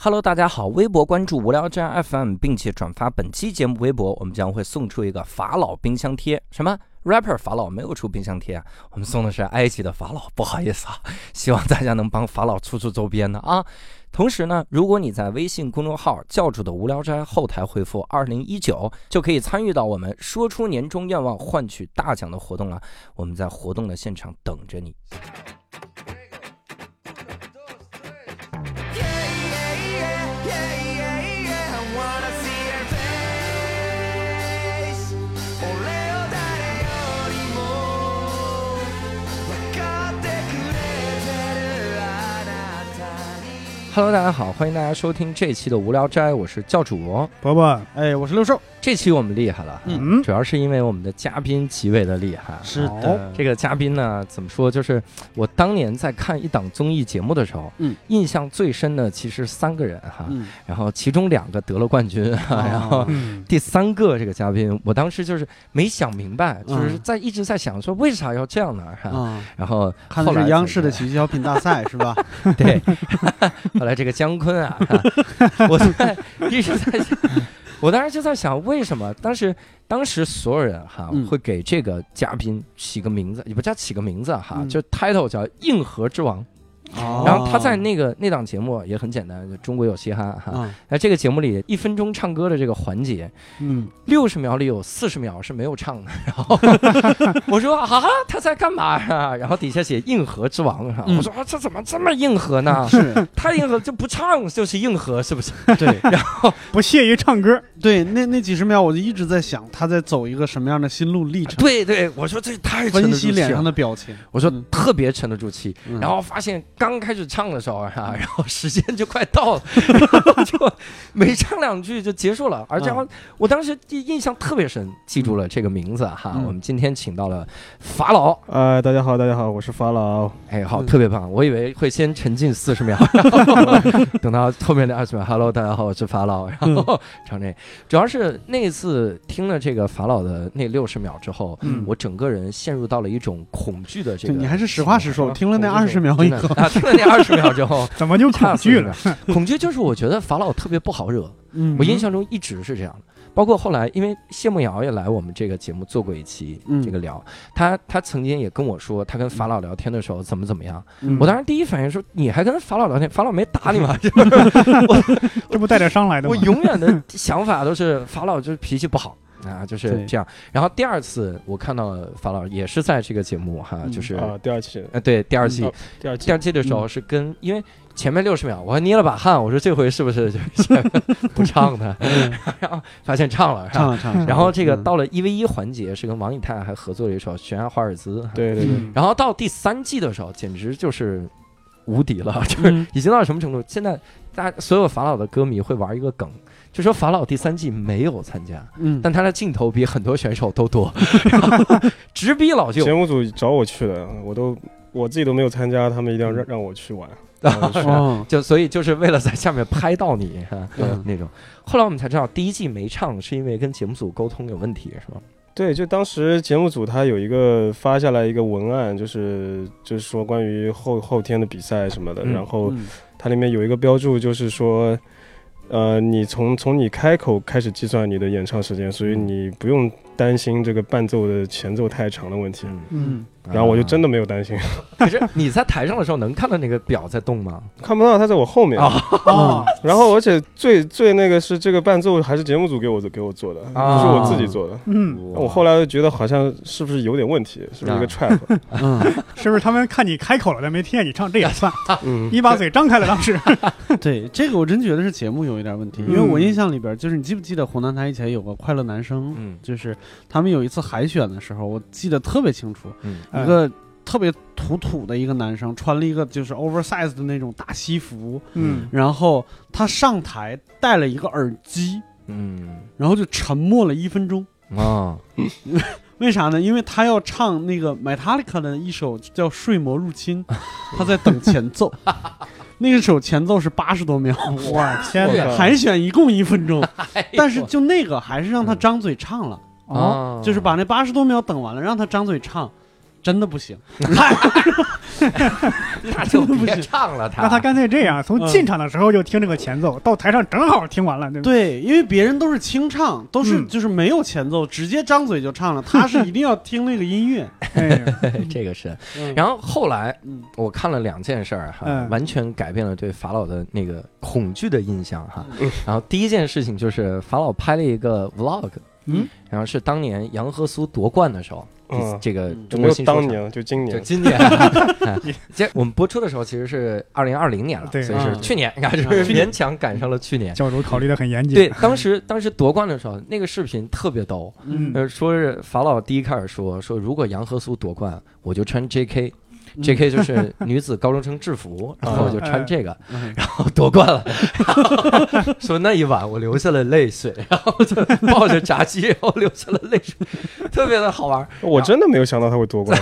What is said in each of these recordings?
Hello，大家好，微博关注无聊斋 FM，并且转发本期节目微博，我们将会送出一个法老冰箱贴。什么 rapper 法老没有出冰箱贴啊？我们送的是埃及的法老，不好意思啊，希望大家能帮法老出出周边的啊。同时呢，如果你在微信公众号教主的无聊斋后台回复二零一九，就可以参与到我们说出年终愿望换取大奖的活动了。我们在活动的现场等着你。Hello，大家好，欢迎大家收听这期的无聊斋，我是教主伯伯，哎，我是六兽。这期我们厉害了，嗯，主要是因为我们的嘉宾极为的厉害。是的，这个嘉宾呢，怎么说？就是我当年在看一档综艺节目的时候，嗯，印象最深的其实三个人哈，嗯，然后其中两个得了冠军，然后第三个这个嘉宾，我当时就是没想明白，就是在一直在想说为啥要这样呢？哈，然后看的是央视的喜剧小品大赛是吧？对，后来这个姜昆啊，我在一直在想。我当时就在想，为什么当时当时所有人哈会给这个嘉宾起个名字，也不叫起个名字哈，就 title 叫硬核之王。然后他在那个那档节目也很简单，就中国有嘻哈哈。在这个节目里，一分钟唱歌的这个环节，嗯，六十秒里有四十秒是没有唱的。然后 我说啊，他在干嘛呀？然后底下写硬核之王。我说啊，这怎么这么硬核呢？是太硬核，就不唱就是硬核，是不是？对。然后不屑于唱歌。对，那那几十秒我就一直在想他在走一个什么样的心路历程。对对，我说这太分析脸上的表情。我说特别沉得住气。然后发现。刚开始唱的时候啊，然后时间就快到了，就没唱两句就结束了。而且我当时印象特别深，记住了这个名字哈。我们今天请到了法老，呃，大家好，大家好，我是法老。哎，好，特别棒。我以为会先沉浸四十秒，等到后面的二十秒，Hello，大家好，我是法老。然后唱这，主要是那次听了这个法老的那六十秒之后，我整个人陷入到了一种恐惧的这个。你还是实话实说，听了那二十秒以后。听了那二十秒之后，怎么就恐惧了？恐惧就是我觉得法老特别不好惹。我印象中一直是这样的。包括后来，因为谢梦瑶也来我们这个节目做过一期这个聊，他他曾经也跟我说，他跟法老聊天的时候怎么怎么样。我当时第一反应说，你还跟法老聊天？法老没打你吗？这不带点伤来的吗？我永远的想法都是法老就是脾气不好。啊，就是这样。然后第二次我看到法老也是在这个节目哈，就是啊，第二期，呃，对，第二季，第二季，第二季的时候是跟，因为前面六十秒我还捏了把汗，我说这回是不是就 不唱的？然后发现唱了，唱了唱了。然后这个到了一 v 一环节是跟王以太还合作了一首《悬崖华尔兹》，对对对。然后到第三季的时候，简直就是无敌了，就是已经到什么程度？现在大家所有法老的歌迷会玩一个梗。就说法老第三季没有参加，嗯，但他的镜头比很多选手都多，直逼老舅。节目组找我去的，我都我自己都没有参加，他们一定要让让我去玩，就所以就是为了在下面拍到你哈那种。后来我们才知道，第一季没唱是因为跟节目组沟通有问题，是吧？对，就当时节目组他有一个发下来一个文案，就是就是说关于后后天的比赛什么的，然后它里面有一个标注，就是说。呃，你从从你开口开始计算你的演唱时间，所以你不用担心这个伴奏的前奏太长的问题。嗯。然后我就真的没有担心。可是你在台上的时候能看到那个表在动吗？看不到，它在我后面。啊。然后而且最最那个是这个伴奏还是节目组给我给我做的，不是我自己做的。嗯。我后来觉得好像是不是有点问题？是不是一个 trap？嗯。是不是他们看你开口了，但没听见你唱，这也算？嗯。你把嘴张开了，当时。对，这个我真觉得是节目有一点问题，因为我印象里边就是你记不记得湖南台以前有个快乐男生？嗯。就是他们有一次海选的时候，我记得特别清楚。嗯。一个特别土土的一个男生，穿了一个就是 oversize 的那种大西服，嗯，然后他上台戴了一个耳机，嗯，然后就沉默了一分钟啊，为啥呢？因为他要唱那个 Metallica 的一首叫《睡魔入侵》，他在等前奏，那个首前奏是八十多秒，哇天哪！海选一共一分钟，但是就那个还是让他张嘴唱了，哦，就是把那八十多秒等完了，让他张嘴唱。真的不行，那就别唱了。他那他干脆这样，从进场的时候就听这个前奏，到台上正好听完了，对对，因为别人都是清唱，都是就是没有前奏，直接张嘴就唱了。他是 一定要听那个音乐。这个是。然后后来，我看了两件事儿哈，完全改变了对法老的那个恐惧的印象哈。然后第一件事情就是法老拍了一个 vlog，嗯，然后是当年杨和苏夺冠的时候。嗯，这个中国新说唱当年就今年，就今年。这我们播出的时候其实是二零二零年了，所以是去年，你看就是勉强赶上了去年。教主考虑的很严谨。对，当时当时夺冠的时候，那个视频特别逗，呃，说是法老第一开始说说，如果杨和苏夺冠，我就穿 J.K。J.K. 就是女子高中生制服，然后我就穿这个，然后夺冠了。说那一晚我流下了泪水，然后就抱着炸鸡，然后流下了泪水，特别的好玩。我真的没有想到他会夺冠。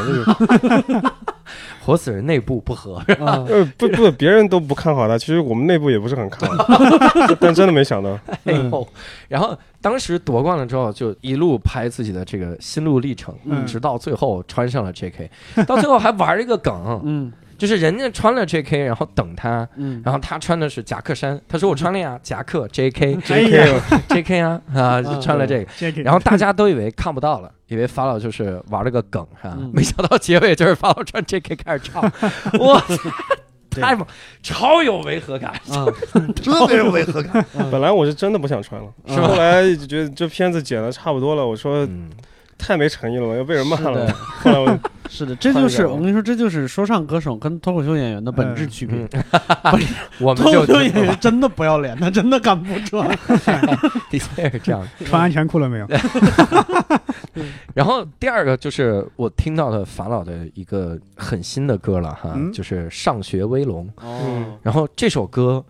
活死人内部不和，呃，不不，别人都不看好他，其实我们内部也不是很看好，但真的没想到。哎呦，然后当时夺冠了之后，就一路拍自己的这个心路历程，直到最后穿上了 J.K.，到最后还玩一个梗，嗯。就是人家穿了 J.K.，然后等他，嗯然后他穿的是夹克衫，他说我穿了呀，夹克 J.K.，J.K.，J.K. 啊啊，就穿了这个，然后大家都以为看不到了，以为法老就是玩了个梗，是吧？没想到结尾就是法老穿 J.K. 开始唱，哇，太猛，超有违和感，特别有违和感。本来我是真的不想穿了，是后来就觉得这片子剪的差不多了，我说。太没诚意了，要被人骂了。是的，这就是我跟你说，这就是说唱歌手跟脱口秀演员的本质区别。我们脱口秀演员真的不要脸，他真的敢不穿。的确是这样。穿安全裤了没有？然后第二个就是我听到的法老的一个很新的歌了哈，就是《上学威龙》。哦。然后这首歌。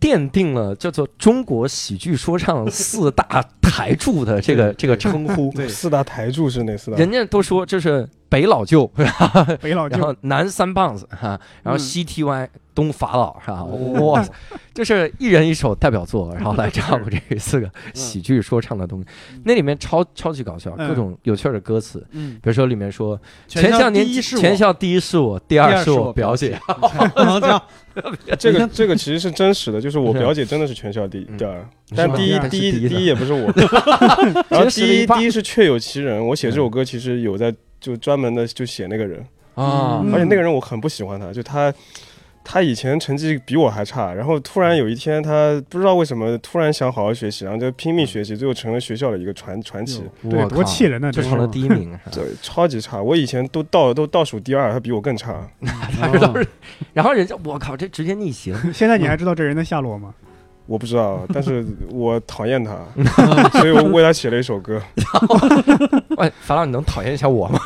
奠定了叫做中国喜剧说唱四大台柱的这个这个称呼。对，四大台柱是哪四大？人家都说这是北老舅，北老舅，然后南三棒子哈，然后西 T Y。东法老是吧？哇，就是一人一首代表作，然后来 唱过这四个喜剧说唱的东西。那里面超超级搞笑，各种有趣的歌词。嗯，比如说里面说全校第一是全校第一是我，第二是我表姐。这个这个其实是真实的，就是我表姐真的是全校第一，第二，但第一第一第一也不是我。然后第一第一是确有其人，我写这首歌其实有在就专门的就写那个人啊，而且那个人我很不喜欢他，就他。他以前成绩比我还差，然后突然有一天，他不知道为什么突然想好好学习，然后就拼命学习，最后成了学校的一个传传奇。对，多气人呢！就成了第一名。对，超级差。我以前都倒都倒数第二，他比我更差。然后人家，我靠，这直接逆袭。现在你还知道这人的下落吗？我不知道，但是我讨厌他，所以我为他写了一首歌。喂，法老，你能讨厌一下我吗？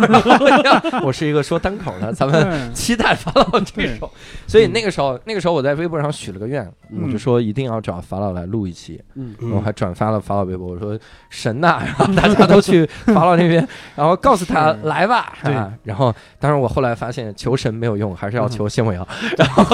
我是一个说单口的，咱们期待法老这首。所以那个时候，那个时候我在微博上许了个愿，我就说一定要找法老来录一期。嗯，我还转发了法老微博，我说神呐，然后大家都去法老那边，然后告诉他来吧。对，然后当然我后来发现求神没有用，还是要求谢梦瑶。然后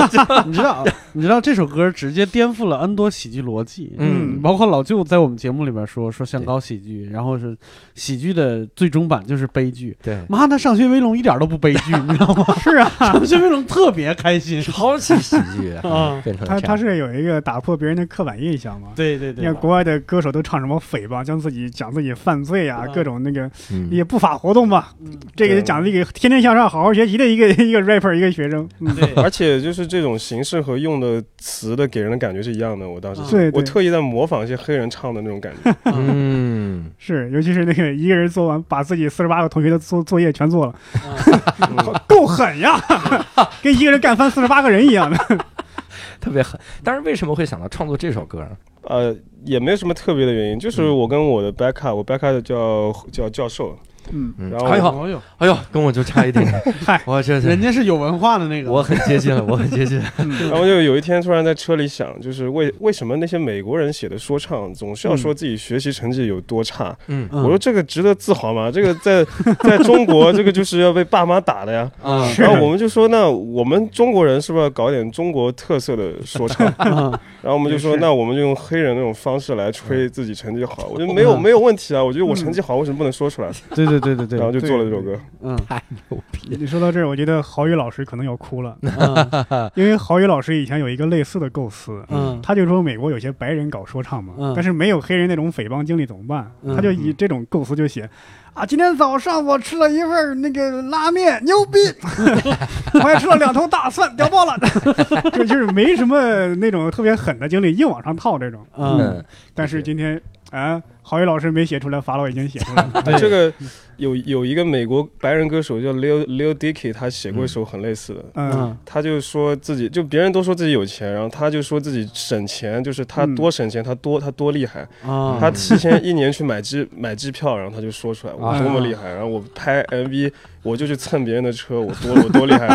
你知道，你知道这首歌直接颠覆了 N 多。喜剧逻辑，嗯，包括老舅在我们节目里边说说像搞喜剧，然后是喜剧的最终版就是悲剧。对，妈的，上学威龙一点都不悲剧，你知道吗？是啊，上学威龙特别开心，超级喜剧啊！他他是有一个打破别人的刻板印象嘛？对对对，你看国外的歌手都唱什么诽谤，将自己讲自己犯罪啊，各种那个一些不法活动吧。这个讲这个天天向上、好好学习的一个一个 rapper 一个学生。对，而且就是这种形式和用的词的给人的感觉是一样的。我。当时对，我特意在模仿一些黑人唱的那种感觉。嗯，是，尤其是那个一个人做完，把自己四十八个同学的作作业全做了，够狠呀，跟一个人干翻四十八个人一样的，特别狠。但是为什么会想到创作这首歌呢？呃，也没有什么特别的原因，就是我跟我的 backup，我 backup 叫叫教授。嗯，然后哎呦，哎呦，跟我就差一点，嗨，我这人家是有文化的那个，我很接近了，我很接近。然后就有一天突然在车里想，就是为为什么那些美国人写的说唱总是要说自己学习成绩有多差？嗯，我说这个值得自豪吗？这个在 在中国，这个就是要被爸妈打的呀。啊，然后我们就说，那我们中国人是不是要搞点中国特色的说唱？然后我们就说，那我们就用黑人那种方式来吹自己成绩好。我觉得没有没有问题啊，我觉得我成绩好，为什么不能说出来？对对。对对对对，然后就做了这首歌。嗯，太牛逼！你说到这儿，我觉得郝宇老师可能要哭了，因为郝宇老师以前有一个类似的构思，嗯，他就说美国有些白人搞说唱嘛，但是没有黑人那种匪帮经历怎么办？他就以这种构思就写。啊，今天早上我吃了一份那个拉面，牛逼！我还吃了两头大蒜，屌爆了！就就是没什么那种特别狠的经历，硬往上套这种。嗯，但是今天啊。郝宇老师没写出来，法老已经写出来了。这个有有一个美国白人歌手叫 Lil Lil Dicky，他写过一首很类似的。嗯，他就说自己就别人都说自己有钱，然后他就说自己省钱，就是他多省钱，他多他多厉害。啊，他提前一年去买机 买机票，然后他就说出来我多么厉害，然后我拍 MV 我就去蹭别人的车，我多 我多厉害，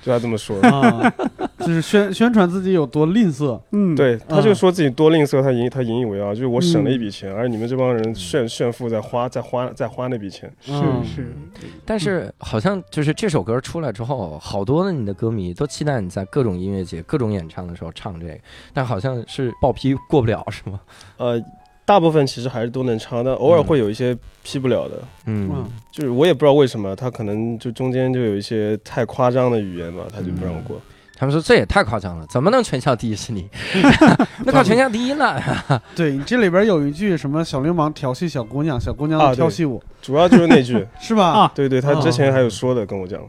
就他这么说的。啊，就是宣宣传自己有多吝啬。嗯，对，他就说自己多吝啬，他引他引以为傲，就是我省了一笔钱。而你们这帮人炫炫富，在花，在花，在花那笔钱，是是。但是好像就是这首歌出来之后，好多的你的歌迷都期待你在各种音乐节、各种演唱的时候唱这个，但好像是报批过不了，是吗？呃，大部分其实还是都能唱，但偶尔会有一些批不了的。嗯，就是我也不知道为什么，他可能就中间就有一些太夸张的语言吧，他就不让我过。他们说这也太夸张了，怎么能全校第一是你？那靠全校第一了。对，这里边有一句什么小流氓调戏小姑娘，小姑娘调戏我，主要就是那句，是吧？啊，对对，他之前还有说的，跟我讲。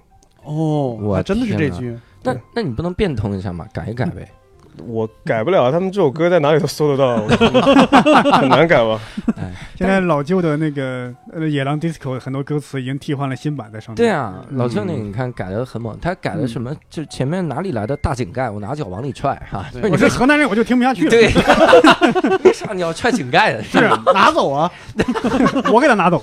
哦，我真的是这句。那那你不能变通一下吗？改一改呗。我改不了，他们这首歌在哪里都搜得到，很难改吧？哎，现在老旧的那个呃野狼 disco 很多歌词已经替换了新版在上面。对啊，老旧那个你看改的很猛，他改的什么？就前面哪里来的大井盖，我拿脚往里踹哈。我是河南人，我就听不下去了。对，为啥你要踹井盖的？是拿走啊，我给他拿走。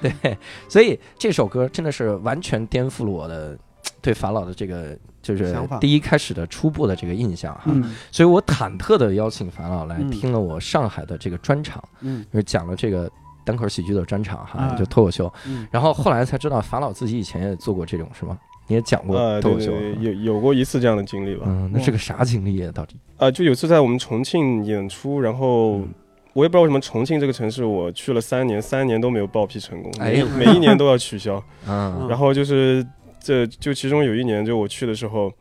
对，所以这首歌真的是完全颠覆了我的对法老的这个。就是第一开始的初步的这个印象哈，所以我忐忑的邀请法老来听了我上海的这个专场，嗯，就是讲了这个单口喜剧的专场哈，就脱口秀，然后后来才知道法老自己以前也做过这种是吗？你也讲过脱口秀，有有过一次这样的经历吧？嗯，那是个啥经历啊？到底？啊，就有次在我们重庆演出，然后我也不知道为什么重庆这个城市我去了三年，三年都没有报批成功，每每一年都要取消，嗯，然后就是。这就其中有一年，就我去的时候，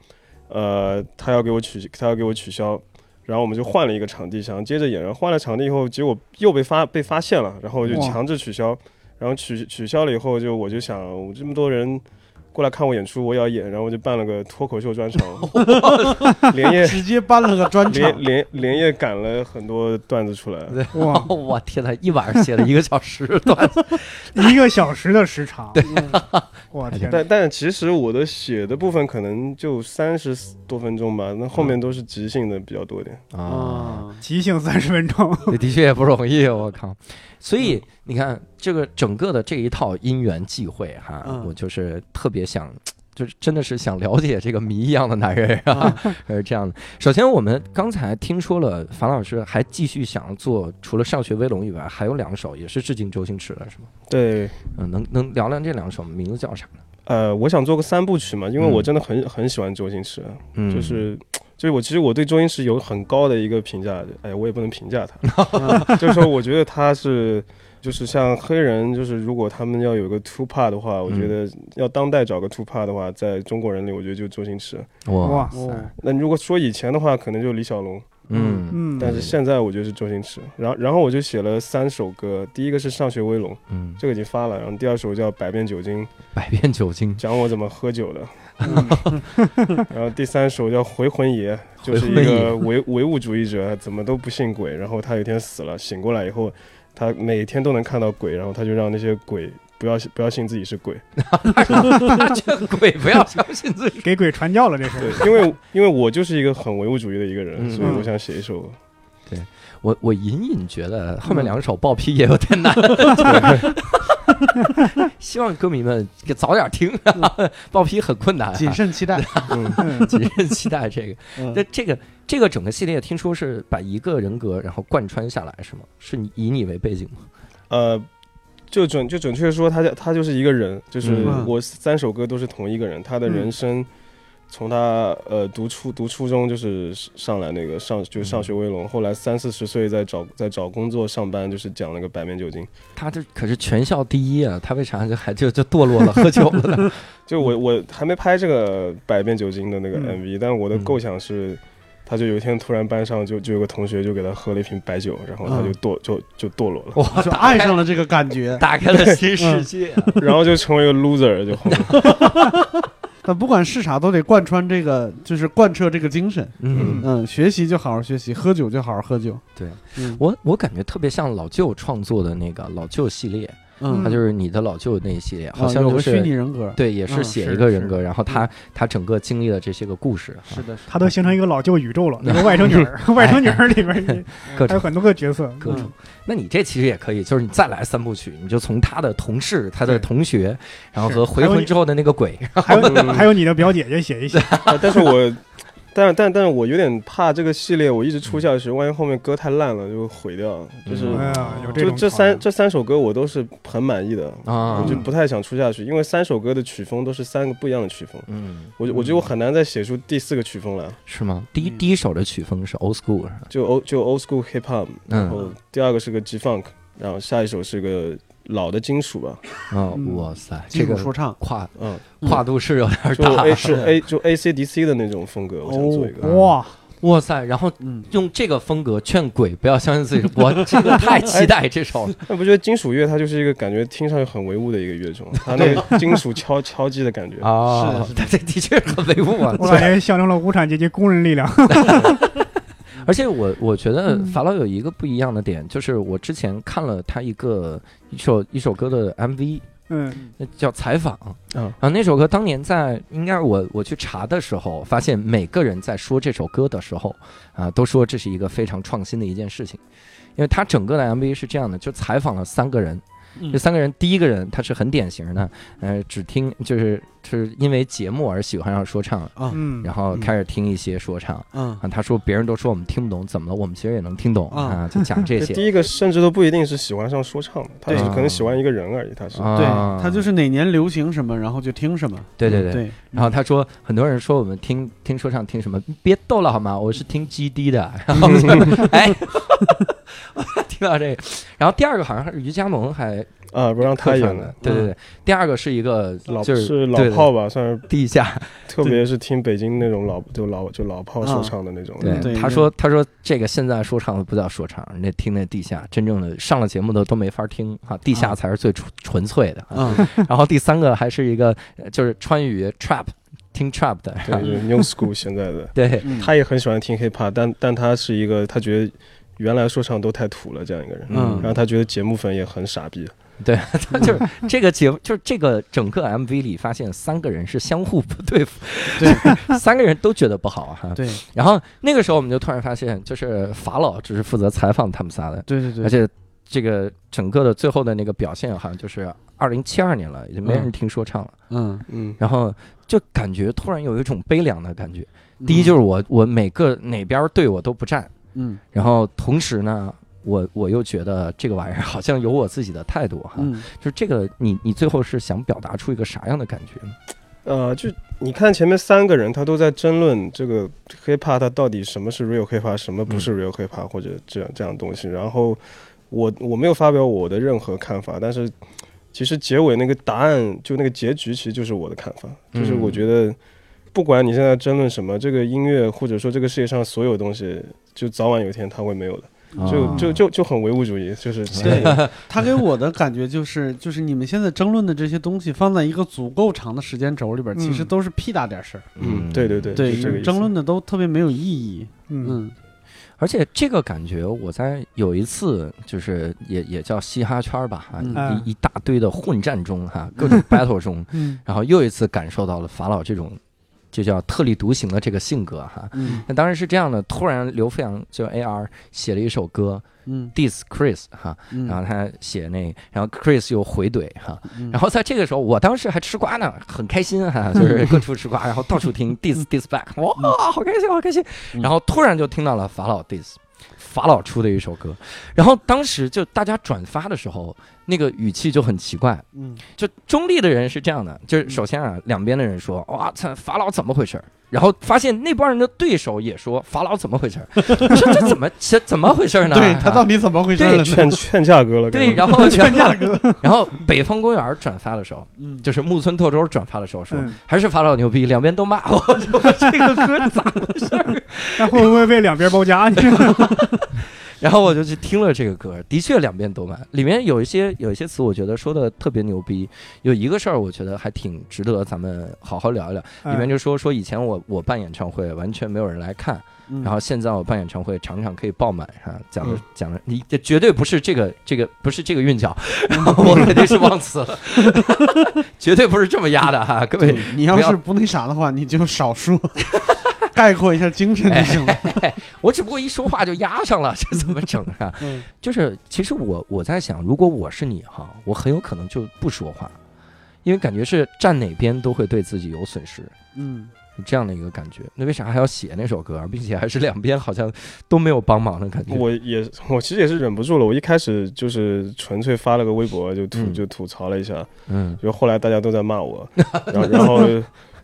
呃，他要给我取，他要给我取消，然后我们就换了一个场地，想接着演。然后换了场地以后，结果又被发被发现了，然后就强制取消。然后取取消了以后，就我就想，我这么多人。过来看我演出，我也要演，然后我就办了个脱口秀专场，连夜直接办了个专场，连连连夜赶了很多段子出来。哇，我天呐，一晚上写了一个小时段子，一个小时的时长。对，我天。但但其实我的写的部分可能就三十多分钟吧，那后面都是即兴的比较多点。啊，即兴三十分钟，的确也不容易，我靠。所以你看，这个整个的这一套因缘际会哈，我就是特别想，就是真的是想了解这个谜一样的男人啊，是 这样的。首先，我们刚才听说了，樊老师还继续想做，除了上学威龙以外，还有两首也是致敬周星驰的，是吗？对，嗯，能能聊聊这两首名字叫啥呢？呃，我想做个三部曲嘛，因为我真的很很喜欢周星驰，嗯就是。就是我其实我对周星驰有很高的一个评价，哎，我也不能评价他，就是说我觉得他是，就是像黑人，就是如果他们要有个 two part 的话，我觉得要当代找个 two part 的话，在中国人里，我觉得就周星驰。哇塞，那如果说以前的话，可能就李小龙。嗯。嗯，但是现在我觉得是周星驰，然后然后我就写了三首歌，第一个是上学威龙，嗯，这个已经发了，然后第二首叫百变酒精，百变酒精。讲我怎么喝酒的，然后第三首叫回魂爷，就是一个唯唯物主义者，怎么都不信鬼，然后他有一天死了，醒过来以后，他每天都能看到鬼，然后他就让那些鬼。不要不要信自己是鬼，这鬼不要相信自己，给鬼传教了这是。对，因为因为我就是一个很唯物主义的一个人，所以我想写一首。对我我隐隐觉得后面两首报批也有点难，希望歌迷们早点听，报批很困难，谨慎期待，谨慎期待这个。那这个这个整个系列听说是把一个人格然后贯穿下来是吗？是你以你为背景吗？呃。就准就准确说，他他就是一个人，就是我三首歌都是同一个人，他的人生从他呃读初读初中就是上来那个上就上学威龙，后来三四十岁在找在找工作上班，就是讲那个百面酒精。他这可是全校第一啊，他为啥就还就就堕落了喝酒了呢？就我我还没拍这个百变酒精的那个 MV，但我的构想是，他就有一天突然班上就就有个同学就给他喝了一瓶白酒，然后他就堕就就堕落了，哇，就爱上了这个感觉，打开了新世界，然后就成为一个 loser 就。那不管是啥，都得贯穿这个，就是贯彻这个精神。嗯嗯，学习就好好学习，喝酒就好好喝酒。对，我我感觉特别像老舅创作的那个老舅系列。嗯，他就是你的老舅那一系列，好像就是虚拟人格，对，也是写一个人格，然后他他整个经历了这些个故事，是的，他都形成一个老舅宇宙了。那个外甥女儿，外甥女儿里边 还有很多个角色，各种。那你这其实也可以，就是你再来三部曲，你就从他的同事、他的同学，然后和回魂之后的那个鬼，还有还有你的表姐姐写一写。但是我。但但但是我有点怕这个系列，我一直出下去，万一后面歌太烂了就毁掉。就是，就这三这三首歌我都是很满意的啊，我就不太想出下去，因为三首歌的曲风都是三个不一样的曲风。嗯，我我觉得我很难再写出第四个曲风来。是吗？第一第一首的曲风是 old school，就 old 就 old school hip hop，然后第二个是个 G funk，然后下一首是个。老的金属吧，嗯，哇塞，这个说唱。跨，嗯，跨度是有点大，是 A 就 A C D C 的那种风格，我想做一个，哇，哇塞，然后用这个风格劝鬼不要相信自己，我这个太期待这首。那不觉得金属乐它就是一个感觉听上去很唯物的一个乐种，它那个金属敲敲击的感觉。啊，它 这的确很唯物啊，我感觉象征了无产阶级工人力量。而且我我觉得法老有一个不一样的点，就是我之前看了他一个一首一首歌的 MV，嗯，叫采访，嗯，然后那首歌当年在应该我我去查的时候，发现每个人在说这首歌的时候，啊，都说这是一个非常创新的一件事情，因为他整个的 MV 是这样的，就采访了三个人。这三个人，第一个人他是很典型的，呃，只听就是是因为节目而喜欢上说唱啊，然后开始听一些说唱，嗯，他说别人都说我们听不懂，怎么了？我们其实也能听懂啊，就讲这些。第一个甚至都不一定是喜欢上说唱的，他是可能喜欢一个人而已，他是对他就是哪年流行什么，然后就听什么。对对对。然后他说，很多人说我们听听说唱听什么，别逗了好吗？我是听 GD 的。然后 哎。听到这个，然后第二个好像是于佳萌还啊不让他演的，对对对。第二个是一个老就是老炮吧，算是地下，特别是听北京那种老就老就老炮说唱的那种。对，他说他说这个现在说唱的不叫说唱，那听那地下真正的上了节目的都没法听哈，地下才是最纯纯粹的。嗯，然后第三个还是一个就是川渝 trap 听 trap 的，对 new school 现在的，对他也很喜欢听 hip hop，但但他是一个他觉得。原来说唱都太土了，这样一个人，嗯，然后他觉得节目粉也很傻逼，对，他就是 这个节目，就是这个整个 MV 里发现三个人是相互不对付，对，三个人都觉得不好哈，对，然后那个时候我们就突然发现，就是法老只是负责采访他们仨的，对对对，而且这个整个的最后的那个表现好像就是二零七二年了，已经没人听说唱了，嗯。嗯，然后就感觉突然有一种悲凉的感觉，第一就是我我每个哪边对我都不站。嗯，然后同时呢，我我又觉得这个玩意儿好像有我自己的态度哈，就是这个你你最后是想表达出一个啥样的感觉呢？呃，就你看前面三个人他都在争论这个 hiphop 它到底什么是 real hiphop，什么不是 real hiphop 或者这样这样东西，然后我我没有发表我的任何看法，但是其实结尾那个答案就那个结局其实就是我的看法，就是我觉得。不管你现在争论什么，这个音乐或者说这个世界上所有东西，就早晚有一天它会没有的，就就就就很唯物主义，就是。对他给我的感觉就是就是你们现在争论的这些东西放在一个足够长的时间轴里边，其实都是屁大点事儿。嗯，对对对对，争论的都特别没有意义。嗯，而且这个感觉我在有一次就是也也叫嘻哈圈吧，一一大堆的混战中哈，各种 battle 中，然后又一次感受到了法老这种。就叫特立独行的这个性格哈，那当然是这样的。突然刘飞扬就 A R 写了一首歌，嗯，Diss Chris 哈，然后他写那，然后 Chris 又回怼哈，然后在这个时候，我当时还吃瓜呢，很开心哈，就是各处吃瓜，然后到处听 Diss Diss Back，哇，好开心，好开心。然后突然就听到了法老 Diss，法老出的一首歌，然后当时就大家转发的时候，那个语气就很奇怪，嗯，就中立的人是这样的，就是首先啊，两边的人说，哇操，法老怎么回事？然后发现那帮人的对手也说法老怎么回事？你说这怎么这怎么回事呢？对他到底怎么回事？劝劝价格了。对，然后劝价格。然后北方公园转发的时候，就是木村拓周转发的时候说，还是法老牛逼，两边都骂我。这个歌咋回事？那会不会被两边包夹？然后我就去听了这个歌，的确两遍都满，里面有一些有一些词，我觉得说的特别牛逼。有一个事儿，我觉得还挺值得咱们好好聊一聊。里面就说说以前我我办演唱会完全没有人来看，然后现在我办演唱会场场可以爆满，哈，讲的讲的，你这绝对不是这个这个不是这个韵脚，我肯定是忘词了，绝对不是这么压的哈，各位，你要是不那啥的话，你就少说。概括一下精神就行了。我只不过一说话就压上了，这怎么整啊？就是其实我我在想，如果我是你哈，我很有可能就不说话，因为感觉是站哪边都会对自己有损失。嗯，这样的一个感觉。那为啥还要写那首歌，并且还是两边好像都没有帮忙的感觉？我也我其实也是忍不住了。我一开始就是纯粹发了个微博，就吐就吐槽了一下。嗯，就后来大家都在骂我，然后 然后。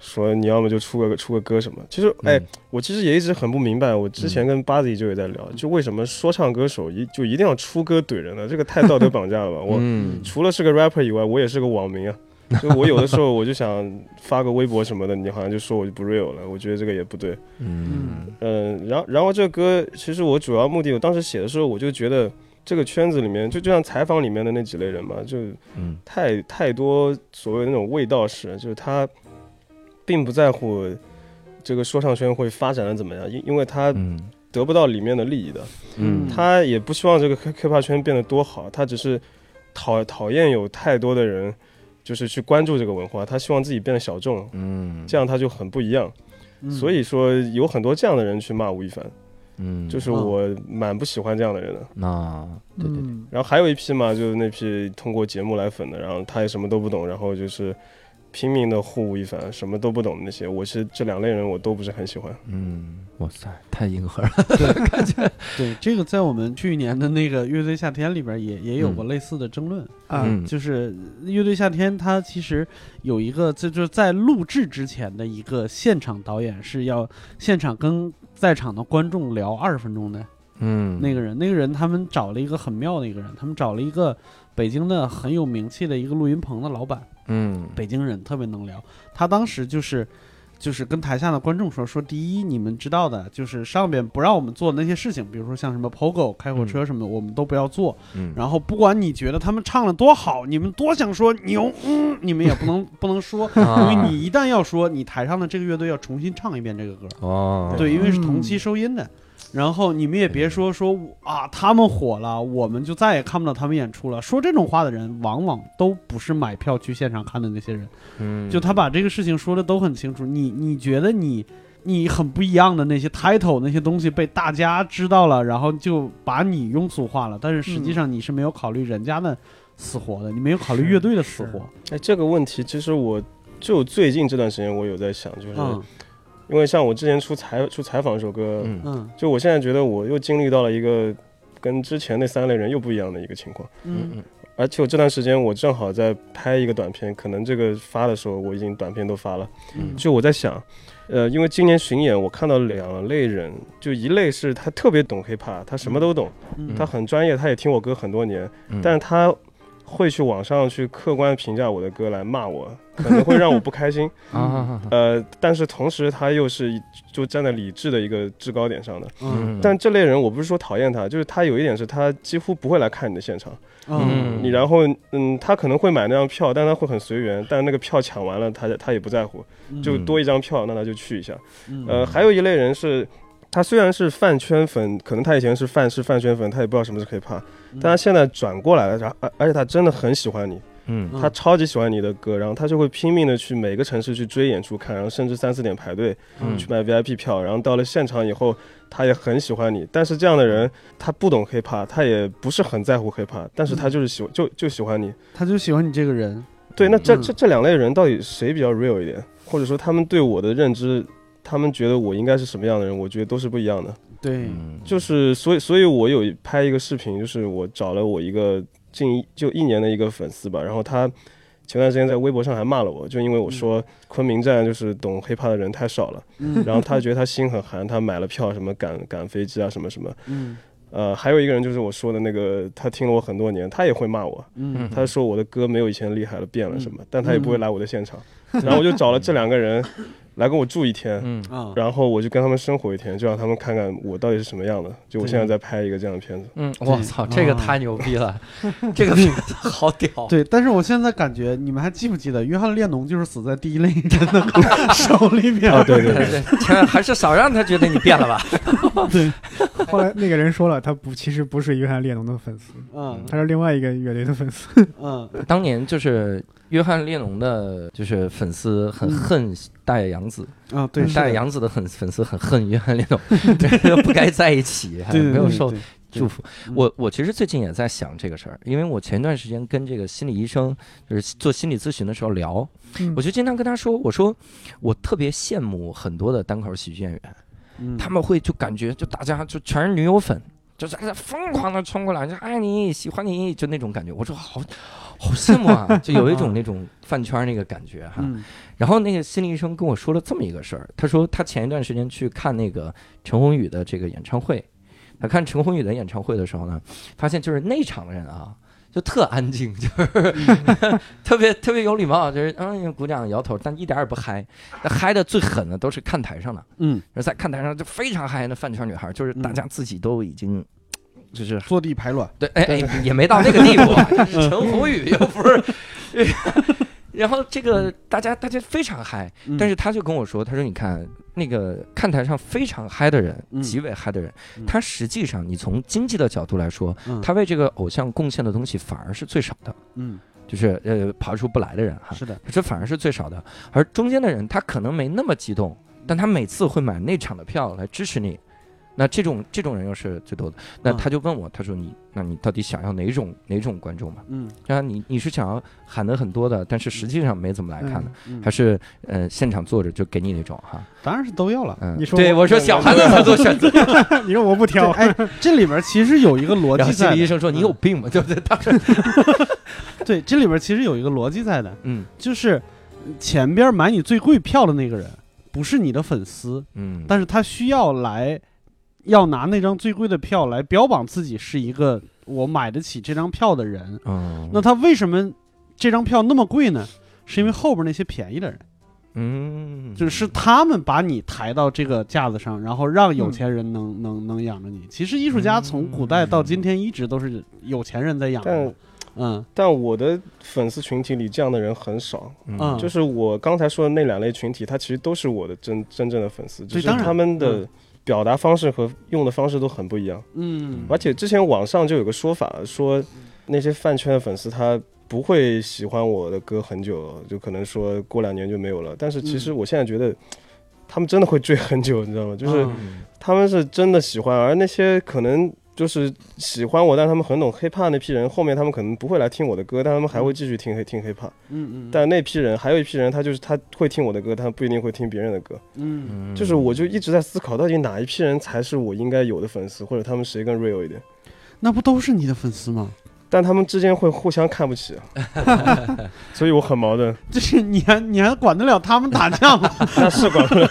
说你要么就出个出个歌什么，其实哎，我其实也一直很不明白。我之前跟巴子就有在聊，就为什么说唱歌手一就一定要出歌怼人呢？这个太道德绑架了吧！我除了是个 rapper 以外，我也是个网民啊。就我有的时候我就想发个微博什么的，你好像就说我就不 real 了。我觉得这个也不对。嗯嗯，然后然后这个歌其实我主要目的，我当时写的时候我就觉得这个圈子里面就就像采访里面的那几类人嘛，就太太多所谓的那种味道式，就是他。并不在乎这个说唱圈会发展的怎么样，因因为他得不到里面的利益的，嗯，他也不希望这个 K K-pop 圈变得多好，他只是讨讨厌有太多的人就是去关注这个文化，他希望自己变得小众，嗯，这样他就很不一样，所以说有很多这样的人去骂吴亦凡，嗯，就是我蛮不喜欢这样的人的，啊，对对对，然后还有一批嘛，就是那批通过节目来粉的，然后他也什么都不懂，然后就是。拼命的护吴亦凡，什么都不懂的那些，我是这两类人，我都不是很喜欢。嗯，哇塞，太硬核了，感觉。对，这个在我们去年的那个乐队夏天里边也也有过类似的争论啊，就是乐队夏天它其实有一个，这就是在录制之前的一个现场导演是要现场跟在场的观众聊二十分钟的。嗯，那个人，那个人他们找了一个很妙的一个人，他们找了一个北京的很有名气的一个录音棚的老板。嗯，北京人特别能聊。他当时就是，就是跟台下的观众说说，第一，你们知道的，就是上边不让我们做那些事情，比如说像什么 POGO 开火车什么，我们都不要做。嗯。然后不管你觉得他们唱的多好，你们多想说牛，嗯，你们也不能不能说，因为你一旦要说，你台上的这个乐队要重新唱一遍这个歌。哦。对，因为是同期收音的。然后你们也别说说啊，他们火了，我们就再也看不到他们演出了。说这种话的人，往往都不是买票去现场看的那些人。嗯，就他把这个事情说的都很清楚。你你觉得你你很不一样的那些 title 那些东西被大家知道了，然后就把你庸俗化了。但是实际上你是没有考虑人家的死活的，你没有考虑乐队的死活。哎，这个问题其实我就最近这段时间我有在想，就是。因为像我之前出采出采访这首歌，嗯，就我现在觉得我又经历到了一个跟之前那三类人又不一样的一个情况，嗯。嗯，而且我这段时间我正好在拍一个短片，可能这个发的时候我已经短片都发了，嗯，就我在想，呃，因为今年巡演我看到两类人，就一类是他特别懂 hiphop，他什么都懂，他很专业，他也听我歌很多年，但是他。会去网上去客观评价我的歌来骂我，可能会让我不开心 啊。呃，但是同时他又是就站在理智的一个制高点上的。嗯。但这类人我不是说讨厌他，就是他有一点是他几乎不会来看你的现场。嗯。你然后嗯，他可能会买那张票，但他会很随缘，但那个票抢完了，他他也不在乎，就多一张票，那他就去一下。呃，还有一类人是。他虽然是饭圈粉，可能他以前是饭是饭圈粉，他也不知道什么是 hiphop，但他现在转过来了，然后而而且他真的很喜欢你，嗯，他超级喜欢你的歌，然后他就会拼命的去每个城市去追演出看，然后甚至三四点排队去买 VIP 票，然后到了现场以后，他也很喜欢你。但是这样的人他不懂 hiphop，他也不是很在乎 hiphop，但是他就是喜欢就就喜欢你，他就喜欢你这个人。对，那这这这两类人到底谁比较 real 一点，或者说他们对我的认知？他们觉得我应该是什么样的人？我觉得都是不一样的。对，就是所以所以我有拍一个视频，就是我找了我一个近就一年的一个粉丝吧，然后他前段时间在微博上还骂了我，就因为我说昆明站就是懂 hiphop 的人太少了，然后他觉得他心很寒，他买了票什么赶赶飞机啊什么什么，嗯。呃，还有一个人就是我说的那个，他听了我很多年，他也会骂我，嗯，他说我的歌没有以前厉害了，变了什么，但他也不会来我的现场，然后我就找了这两个人。来跟我住一天，嗯然后我就跟他们生活一天，就让他们看看我到底是什么样的。就我现在在拍一个这样的片子，嗯，我操，这个太牛逼了，这个片子好屌。对，但是我现在感觉，你们还记不记得约翰列侬就是死在第一类人的手里面？对对对，还是少让他觉得你变了吧。对，后来那个人说了，他不，其实不是约翰列侬的粉丝，嗯，他是另外一个乐队的粉丝。嗯，当年就是。约翰列侬的就是粉丝很恨大野洋子啊，对，大野洋子的很粉丝很恨约翰列侬，不该在一起，还没有受祝福。我我其实最近也在想这个事儿，因为我前段时间跟这个心理医生就是做心理咨询的时候聊，我就经常跟他说，我说我特别羡慕很多的单口喜剧演员，他们会就感觉就大家就全是女友粉，就是疯狂的冲过来就爱你喜欢你就那种感觉。我说好。好羡慕啊，就有一种那种饭圈那个感觉哈。然后那个心理医生跟我说了这么一个事儿，他说他前一段时间去看那个陈鸿宇的这个演唱会，他看陈鸿宇的演唱会的时候呢，发现就是内场的人啊，就特安静，就是 特别特别有礼貌，就是嗯鼓掌摇头，但一点也不嗨。那嗨的最狠的都是看台上的，嗯，在看台上就非常嗨。那饭圈女孩就是大家自己都已经。就是坐地排卵，对，哎哎，也没到那个地步。陈鸿宇又不是，然后这个大家大家非常嗨，但是他就跟我说，他说你看那个看台上非常嗨的人，极为嗨的人，他实际上你从经济的角度来说，他为这个偶像贡献的东西反而是最少的。嗯，就是呃爬出不来的人哈，是的，这反而是最少的。而中间的人他可能没那么激动，但他每次会买那场的票来支持你。那这种这种人又是最多的，那他就问我，他说你，那你到底想要哪种哪种观众嘛？嗯，啊，你你是想要喊的很多的，但是实际上没怎么来看的，还是呃现场坐着就给你那种哈？当然是都要了。嗯，你说对我说小孩子才做选择，你说我不挑。哎，这里边其实有一个逻辑在。医生说你有病吗？对不对？当时，对，这里边其实有一个逻辑在的。嗯，就是前边买你最贵票的那个人不是你的粉丝，嗯，但是他需要来。要拿那张最贵的票来标榜自己是一个我买得起这张票的人，嗯，那他为什么这张票那么贵呢？是因为后边那些便宜的人，嗯，就是他们把你抬到这个架子上，然后让有钱人能能能养着你。其实艺术家从古代到今天一直都是有钱人在养着，嗯，但我的粉丝群体里这样的人很少，嗯，就是我刚才说的那两类群体，他其实都是我的真真正的粉丝，就是他们的。表达方式和用的方式都很不一样，嗯，而且之前网上就有个说法，说那些饭圈的粉丝他不会喜欢我的歌很久，就可能说过两年就没有了。但是其实我现在觉得，他们真的会追很久，你知道吗？就是他们是真的喜欢，而那些可能。就是喜欢我，但他们很懂 hiphop 那批人，后面他们可能不会来听我的歌，但他们还会继续听听 hiphop。嗯嗯。但那批人还有一批人，他就是他会听我的歌，他不一定会听别人的歌。嗯。就是我就一直在思考，到底哪一批人才是我应该有的粉丝，或者他们谁更 real 一点？那不都是你的粉丝吗？但他们之间会互相看不起，所以我很矛盾。就是你还你还管得了他们打架吗？那是管不了。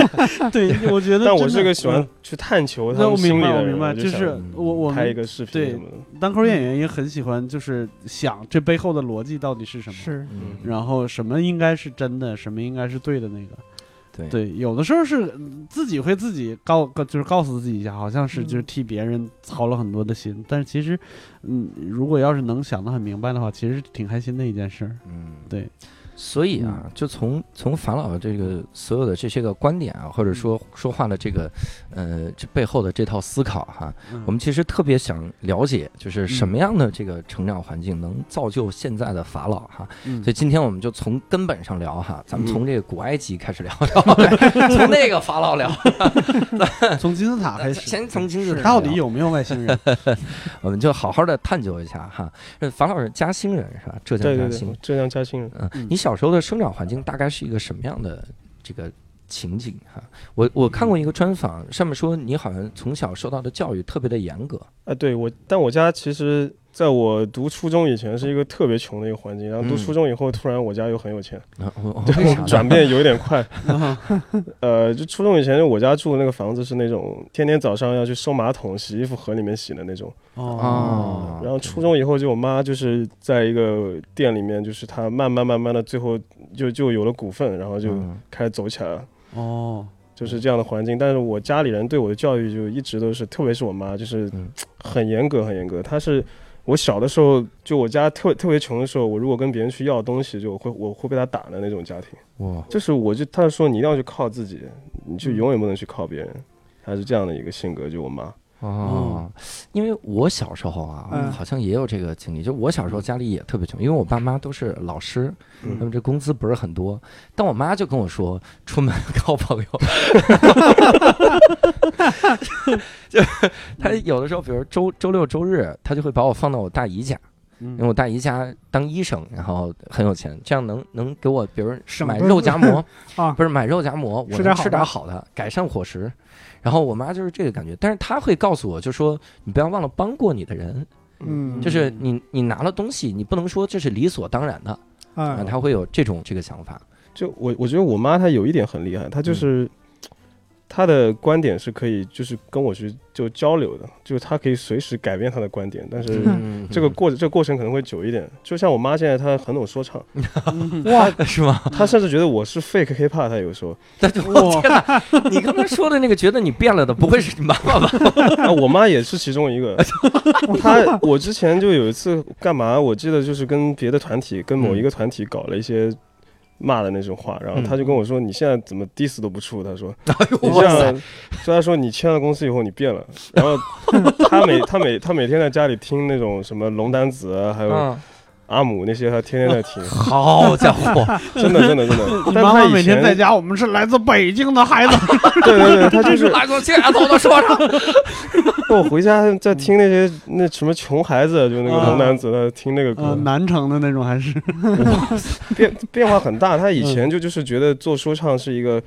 对，我觉得。但我是个喜欢去探求他们心理的人，就是我我拍一个视频对，单口演员也很喜欢，就是想这背后的逻辑到底是什么，是，然后什么应该是真的，什么应该是对的那个。对，有的时候是自己会自己告告，就是告诉自己一下，好像是就是替别人操了很多的心，但是其实，嗯，如果要是能想得很明白的话，其实挺开心的一件事。嗯，对。所以啊，就从从樊老的这个所有的这些个观点啊，或者说说话的这个，呃，这背后的这套思考哈，我们其实特别想了解，就是什么样的这个成长环境能造就现在的法老哈。所以今天我们就从根本上聊哈，咱们从这个古埃及开始聊聊，从那个法老聊，从金字塔开始，先从金字塔到底有没有外星人，我们就好好的探究一下哈。樊老师嘉兴人是吧？浙江嘉兴，浙江嘉兴人。嗯，你小。小时候的生长环境大概是一个什么样的这个情景哈。我我看过一个专访，上面说你好像从小受到的教育特别的严格。啊，对我，但我家其实。在我读初中以前是一个特别穷的一个环境，然后读初中以后突然我家又很有钱，转变有点快。呃，就初中以前我家住的那个房子是那种天天早上要去收马桶、洗衣服河里面洗的那种。哦。然后初中以后就我妈就是在一个店里面，就是她慢慢慢慢的最后就就有了股份，然后就开始走起来了。哦。就是这样的环境，但是我家里人对我的教育就一直都是，特别是我妈，就是很严格很严格，她是。我小的时候，就我家特特别穷的时候，我如果跟别人去要东西，就会我会被他打的那种家庭。哇！就是我就他说你一定要去靠自己，你就永远不能去靠别人，他是这样的一个性格，就我妈。哦，因为我小时候啊，好像也有这个经历。就我小时候家里也特别穷，因为我爸妈都是老师，他们这工资不是很多。但我妈就跟我说，出门 靠朋友。就他有的时候，比如周周六周日，他就会把我放到我大姨家，因为我大姨家当医生，然后很有钱，这样能能给我，比如买肉夹馍 啊，不是买肉夹馍，我能吃点好的，改善伙食。然后我妈就是这个感觉，但是她会告诉我，就说你不要忘了帮过你的人，嗯，就是你你拿了东西，你不能说这是理所当然的，啊，她会有这种这个想法。就我我觉得我妈她有一点很厉害，她就是。他的观点是可以，就是跟我去就交流的，就是他可以随时改变他的观点，但是这个过这个过程可能会久一点。就像我妈现在，她很懂说唱，哇，是吗？她甚至觉得我是 fake hiphop，她有时候。我天哪！你刚才说的那个觉得你变了的，不会是你妈妈吧？我妈也是其中一个。她我之前就有一次干嘛？我记得就是跟别的团体，跟某一个团体搞了一些。骂的那种话，然后他就跟我说：“你现在怎么 diss 都不出？”他说：“你这样，虽然说你签了公司以后你变了。”然后他每他每他每天在家里听那种什么龙丹子啊，还有。阿姆那些他天天在听，好家伙，真的真的真的。妈妈每天在家，我们是来自北京的孩子。对 对对，他就是来自街头的说唱。我回家在听那些那什么穷孩子，就那个红男子的听那个歌，南城的那种还是变变化很大。他以前就就是觉得做说唱是一个。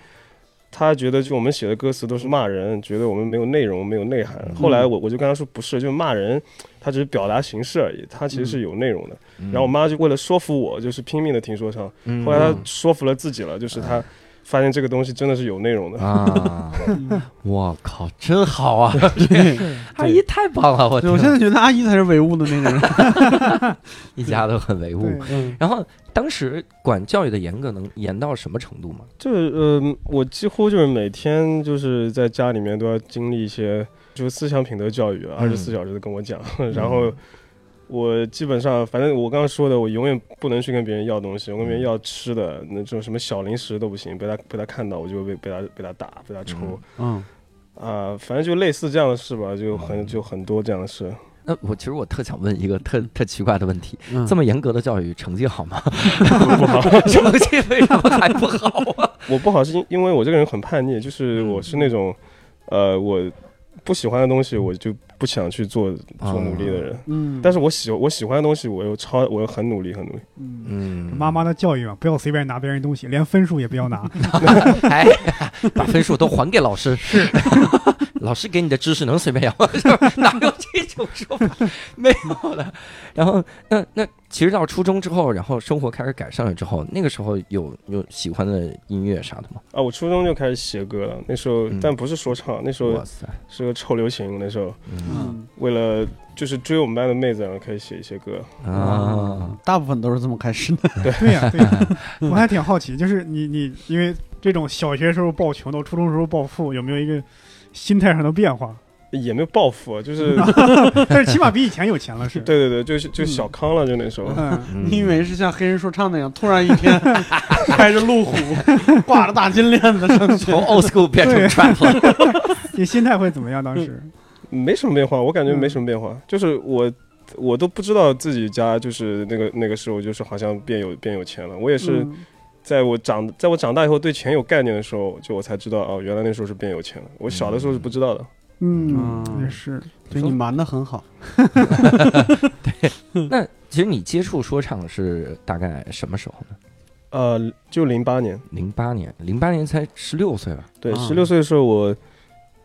他觉得就我们写的歌词都是骂人，觉得我们没有内容、没有内涵。后来我我就跟他说不是，就骂人，他只是表达形式而已，他其实是有内容的。然后我妈就为了说服我，就是拼命的听说唱。后来她说服了自己了，就是他。发现这个东西真的是有内容的啊！我靠，真好啊！阿姨太棒了，我我现在觉得阿姨才是唯物的那个人，一家都很唯物。然后当时管教育的严格能严到什么程度吗？就是呃，我几乎就是每天就是在家里面都要经历一些就是思想品德教育，二十四小时的跟我讲，然后。我基本上，反正我刚刚说的，我永远不能去跟别人要东西，我跟别人要吃的，那种什么小零食都不行，被他被他看到，我就被被他被他打，被他抽。嗯，啊，反正就类似这样的事吧，就很就很多这样的事。那我其实我特想问一个特特奇怪的问题：这么严格的教育，成绩好吗？不好，成绩为什么还不好啊？我不好是因因为我这个人很叛逆，就是我是那种，呃，我。不喜欢的东西，我就不想去做做努力的人。嗯，但是我喜我喜欢的东西，我又超我又很努力很努力。嗯，妈妈的教育嘛，不要随便拿别人东西，连分数也不要拿。哎，把分数都还给老师。是，老师给你的知识能随便要？哪有这种说法？没有的。然后，那那。其实到初中之后，然后生活开始改善了之后，那个时候有有喜欢的音乐啥的吗？啊，我初中就开始写歌了。那时候，但不是说唱，那时候是个臭流行。那时候，嗯，为了就是追我们班的妹子，然后开始写一些歌啊。大部分都是这么开始的。对 对呀，对呀。我还挺好奇，就是你你因为这种小学时候暴穷到初中时候暴富，有没有一个心态上的变化？也没有暴富，就是 但是起码比以前有钱了，是。对对对，就是就小康了，就那时候。嗯 你以为是像黑人说唱那样，突然一天开着路虎，挂着大金链子，从 old school 变成 trap 了？你心态会怎么样？当时？没什么变化，我感觉没什么变化，就是我我都不知道自己家就是那个那个时候就是好像变有变有钱了。我也是在我长在我长大以后对钱有概念的时候，就我才知道哦，原来那时候是变有钱了。我小的时候是不知道的。嗯，也是，对你瞒的很好。对，那其实你接触说唱是大概什么时候呢？呃，就零八年，零八年，零八年才十六岁吧？对，十六岁的时候我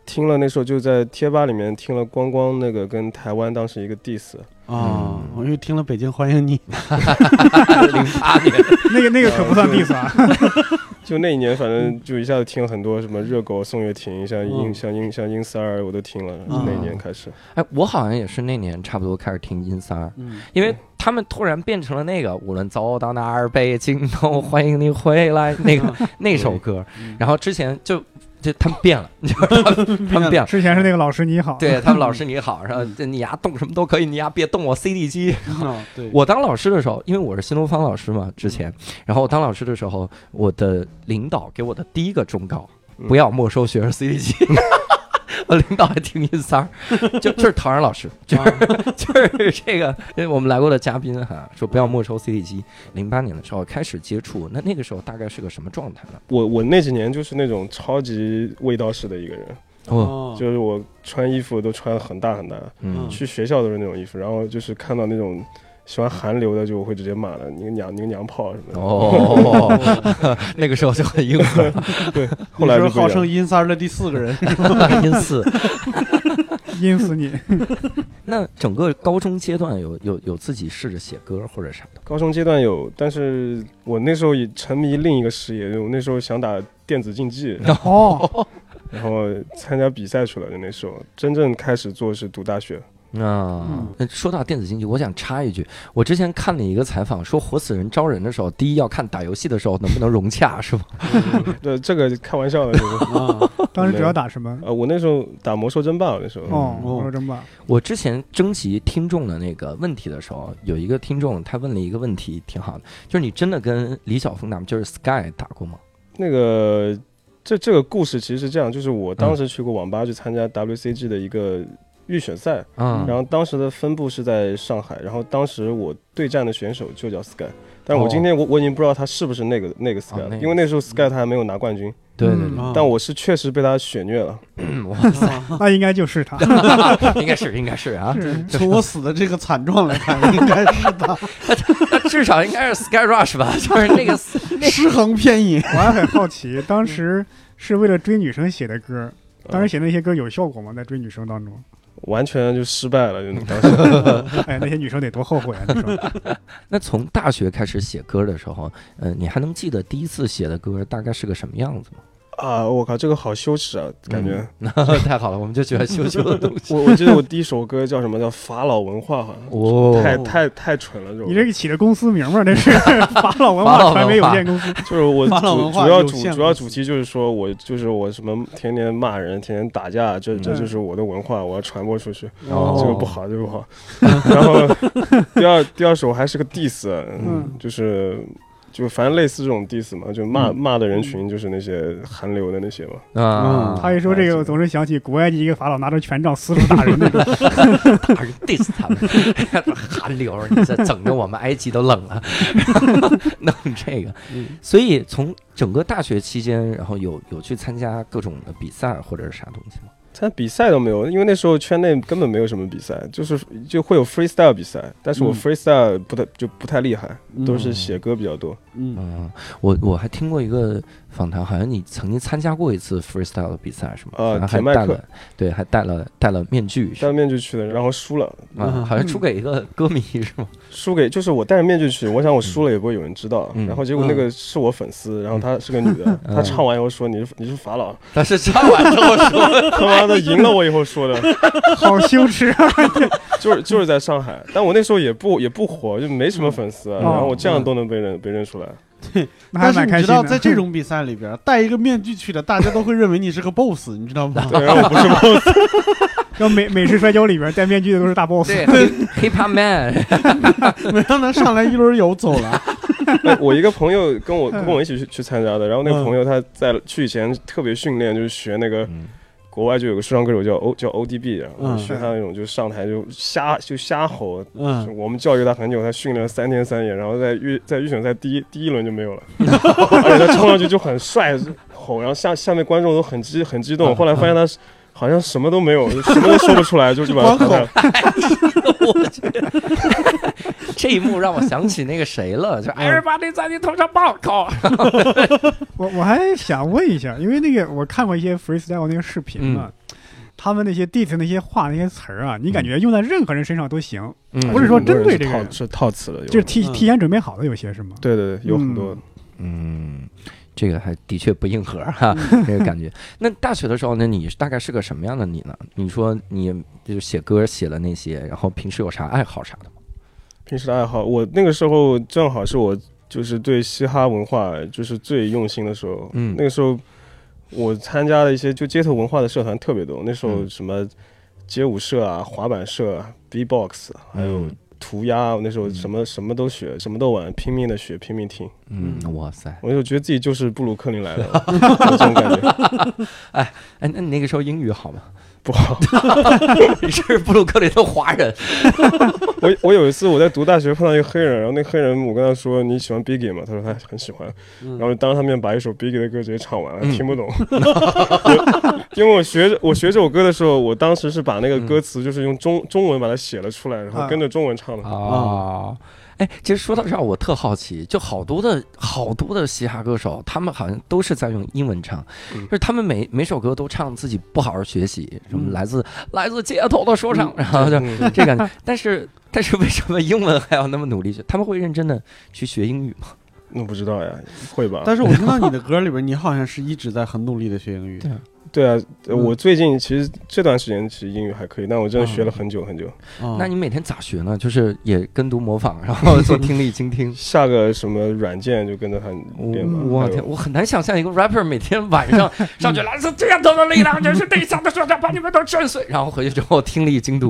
听了那时候就在贴吧里面听了光光那个跟台湾当时一个 diss。啊！我又听了《北京欢迎你》，零八年，那个那个可不算 diss 啊。就那一年，反正就一下子听了很多什么热狗、宋岳庭，像音像音像音三儿，我都听了。那一年开始，哎，我好像也是那年差不多开始听音三儿，因为他们突然变成了那个无论走到哪儿，北京都欢迎你回来那个那首歌，然后之前就。就他们变了，你知道他们变了。之前是那个老师你好，对他们老师 你好，然后你丫动什么都可以，你丫别动我 CD 机。我当老师的时候，因为我是新东方老师嘛，之前，然后我当老师的时候，我的领导给我的第一个忠告，不要没收学生 CD 机。我领导还听音三儿，就就是陶然老师，就是就是这个，因为我们来过的嘉宾哈，说不要没收 CD 机。零八年的时候开始接触，那那个时候大概是个什么状态呢？我我那几年就是那种超级味道式的一个人，哦，就是我穿衣服都穿很大很大，嗯，去学校都是那种衣服，然后就是看到那种。喜欢韩流的就会直接骂了，你个娘，你个娘炮什么的。哦，那个时候就很硬核。对，后来就号称阴三的第四个人，阴四，阴死你。那整个高中阶段有有有自己试着写歌或者啥的？高中阶段有，但是我那时候也沉迷另一个事业，我那时候想打电子竞技。哦。然后参加比赛去了，就那时候真正开始做是读大学。啊，说到电子竞技，我想插一句，我之前看了一个采访，说活死人招人的时候，第一要看打游戏的时候能不能融洽，是吗？对，这个开玩笑的。啊，当时主要打什么？呃，我那时候打魔兽争霸，那时候。哦，魔兽争霸。我之前征集听众的那个问题的时候，有一个听众他问了一个问题，挺好的，就是你真的跟李晓峰打，就是 Sky 打过吗？那个，这这个故事其实是这样，就是我当时去过网吧去参加 WCG 的一个。预选赛，嗯，然后当时的分布是在上海，然后当时我对战的选手就叫 Sky，但是我今天我我已经不知道他是不是那个那个 Sky，了因为那时候 Sky 他还没有拿冠军，对对对，但我是确实被他血虐了，哇。塞，那应该就是他，应该是应该是啊，从我死的这个惨状来看，应该是他，至少应该是 Sky Rush 吧，就是那个失衡偏移。我还很好奇，当时是为了追女生写的歌，当时写那些歌有效果吗？在追女生当中？完全就失败了，就当时，哎，那些女生得多后悔啊！你说，那从大学开始写歌的时候，呃，你还能记得第一次写的歌大概是个什么样子吗？啊！我靠，这个好羞耻啊，感觉。太好了，我们就喜欢羞羞的东西。我 我记得我第一首歌叫什么？叫法老文化，好像。哦。太太太蠢了，这种。你这个起的公司名吗？这是法老文化传媒有限公司。就是我主主要主主要主题就是说我就是我什么天天骂人，天天打架，这这就是我的文化，我要传播出去。哦。这个不好，这个不好。然后第二第二首还是个 diss，嗯，就是。就反正类似这种 diss 嘛，就骂骂的人群就是那些韩流的那些嘛。啊，他一说这个，总是想起古埃及一个法老拿着权杖四处打人那种，打人 diss 他们，韩流，你这整的我们埃及都冷了，弄这个。所以从整个大学期间，然后有有去参加各种的比赛或者是啥东西吗？参比赛都没有，因为那时候圈内根本没有什么比赛，就是就会有 freestyle 比赛，但是我 freestyle 不太就不太厉害，都是写歌比较多。嗯，我我还听过一个。访谈好像你曾经参加过一次 freestyle 的比赛是吗？呃，还戴了对，还戴了戴了面具，戴面具去的，然后输了，啊，好像输给一个歌迷是吗？输给就是我戴着面具去，我想我输了也不会有人知道，然后结果那个是我粉丝，然后她是个女的，她唱完以后说你是你是法老，但是唱完之后说 他妈的赢了我以后说的，好羞耻啊！就是就是在上海，但我那时候也不也不火，就没什么粉丝，然后我这样都能被认被认出来。对，但是你知道，在这种比赛里边，戴一个面具去的，大家都会认为你是个 boss，你知道吗？对，我不是 boss。要美美式摔跤里边戴面具的都是大 boss。对，hip hop man。没让他上来一轮游走了。我一个朋友跟我跟我一起去去参加的，然后那个朋友他在去以前特别训练，就是学那个。国外就有个说唱歌手叫 O 叫 ODB，然后学他那种就上台就瞎就瞎吼，嗯，我们教育他很久，他训练了三天三夜，然后在预在预选赛第一第一轮就没有了，而且他冲上去就很帅吼，然后下下面观众都很激很激动，后来发现他好像什么都没有，什么都说不出来，就就把它了。我去，这一幕让我想起那个谁了，就 Everybody 在你头上爆扣。我我还想问一下，因为那个我看过一些 freestyle 那个视频嘛。他们那些 i s 那些话那些词儿啊，你感觉用在任何人身上都行，不是说针对这个是套词的，就是提提前准备好的有些是吗？对对对，有很多。嗯，这个还的确不硬核哈，这个感觉。那大学的时候呢，你大概是个什么样的你呢？你说你就是写歌写了那些，然后平时有啥爱好啥的吗？平时的爱好，我那个时候正好是我就是对嘻哈文化就是最用心的时候，嗯，那个时候。我参加了一些就街头文化的社团特别多，那时候什么街舞社啊、滑板社、B-box，还有涂鸦，那时候什么什么都学，什么都玩，拼命的学，拼命听。嗯，哇塞！我就觉得自己就是布鲁克林来的，这种感觉。哎哎，那你那个时候英语好吗？不好，你是布鲁克林的华人。我我有一次我在读大学碰到一个黑人，然后那黑人我跟他说你喜欢 Biggie 吗？他说他很喜欢，然后当着他面把一首 Biggie 的歌直接唱完了，听不懂。因为我学我学这首歌的时候，我当时是把那个歌词就是用中中文把它写了出来，然后跟着中文唱的啊。哎，其实说到这儿，我特好奇，就好多的好多的嘻哈歌手，他们好像都是在用英文唱，就是他们每每首歌都唱自己不好好学习，什么来自来自街头的说唱，然后就这感觉。但是但是为什么英文还要那么努力学？他们会认真的去学英语吗？我不知道呀，会吧？但是我听到你的 歌里边，你好像是一直在很努力的学英语。对。对啊，我最近其实这段时间其实英语还可以，但我真的学了很久很久。那你每天咋学呢？就是也跟读模仿，然后做 听力精听，下个什么软件就跟着他练吧。我天，我很难想象一个 rapper 每天晚上 上去来自这样的力量，就是地上的说唱把你们都震碎，然后回去之后听力精读。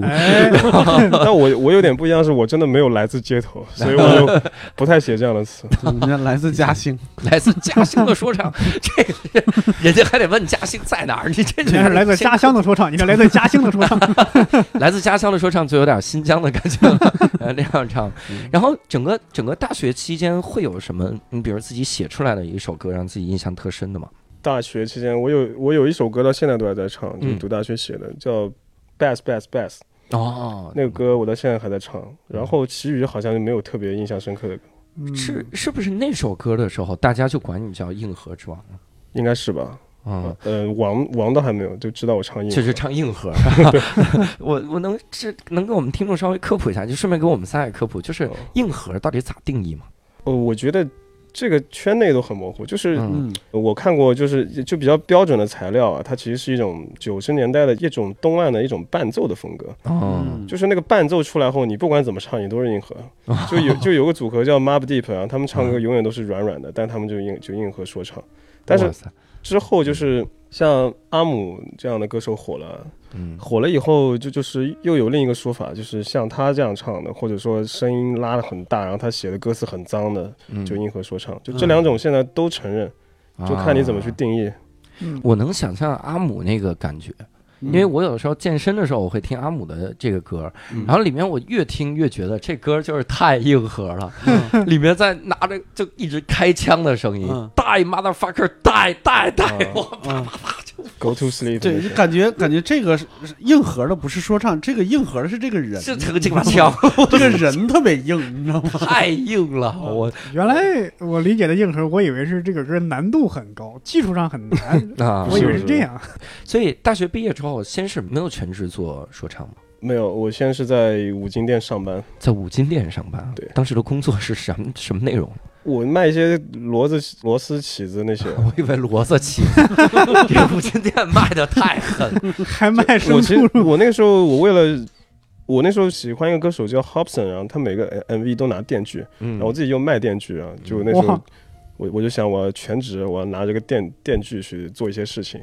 但我我有点不一样，是我真的没有来自街头，所以我就不太写这样的词。人家来自嘉兴，来自嘉兴的说唱，这个人家还得问嘉兴在。哪儿？你这是来自家乡的说唱，你看来自家乡的说唱，来自家乡的说唱就有点新疆的感觉，那样唱。然后整个整个大学期间会有什么？你比如自己写出来的一首歌，让自己印象特深的吗？大学期间，我有我有一首歌到现在都还在唱，就是读大学写的，叫《Bass Bass Bass》。哦，那个歌我到现在还在唱。然后其余好像就没有特别印象深刻的歌。是是不是那首歌的时候，大家就管你叫硬核之王呢？应该是吧。啊，呃，王王倒还没有，就知道我唱硬，就是唱硬核。我我能是能给我们听众稍微科普一下，就顺便给我们仨也科普，就是硬核到底咋定义嘛？呃，我觉得这个圈内都很模糊，就是我看过，就是就比较标准的材料啊，它其实是一种九十年代的一种东岸的一种伴奏的风格。哦，就是那个伴奏出来后，你不管怎么唱，你都是硬核。就有就有个组合叫 Mob Deep 啊，他们唱歌永远都是软软的，但他们就硬就硬核说唱，但是。之后就是像阿姆这样的歌手火了，嗯，火了以后就就是又有另一个说法，就是像他这样唱的，或者说声音拉的很大，然后他写的歌词很脏的，就硬核说唱，就这两种现在都承认，就看你怎么去定义。我能想象阿姆那个感觉。因为我有的时候健身的时候，我会听阿姆的这个歌，然后里面我越听越觉得这歌就是太硬核了，里面在拿着就一直开枪的声音，die motherfucker，die die die，我啪啪啪就 go to sleep。对，就感觉感觉这个硬核的不是说唱，这个硬核的是这个人，是这个这把枪，这个人特别硬，你知道吗？太硬了，我原来我理解的硬核，我以为是这个歌难度很高，技术上很难啊，我以为是这样。所以大学毕业之后。哦，先是没有全职做说唱吗？没有，我先是在五金店上班，在五金店上班。对，当时的工作是什么什么内容？我卖一些骡子、螺丝起子那些。我以为骡子起子，这五金店卖的太狠，还卖我其实我那个时候，我为了我那时候喜欢一个歌手叫 Hobson，然后他每个 MV 都拿电锯，然后我自己又卖电锯啊，就那时候。我我就想，我全职，我要拿这个电电锯去做一些事情，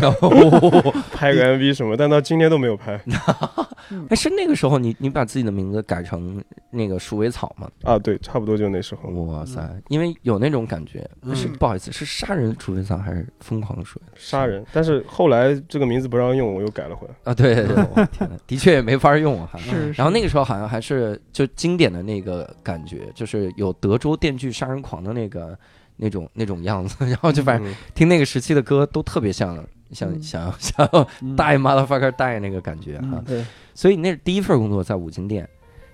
然后 拍个 MV 什么，但到今天都没有拍。哎，是那个时候，你你把自己的名字改成那个鼠尾草吗？啊，对，差不多就那时候。哇塞，因为有那种感觉，是不好意思，是杀人鼠尾草还是疯狂的鼠？杀人，但是后来这个名字不让用，我又改了回来。啊，对对对，天呐，的确也没法用啊。是。然后那个时候好像还是就经典的那个感觉，就是有德州电锯杀人狂的那个。那种那种样子，然后就反正听那个时期的歌都特别像想想想要 带 motherfucker 带那个感觉哈。对，所以那是第一份工作在五金店，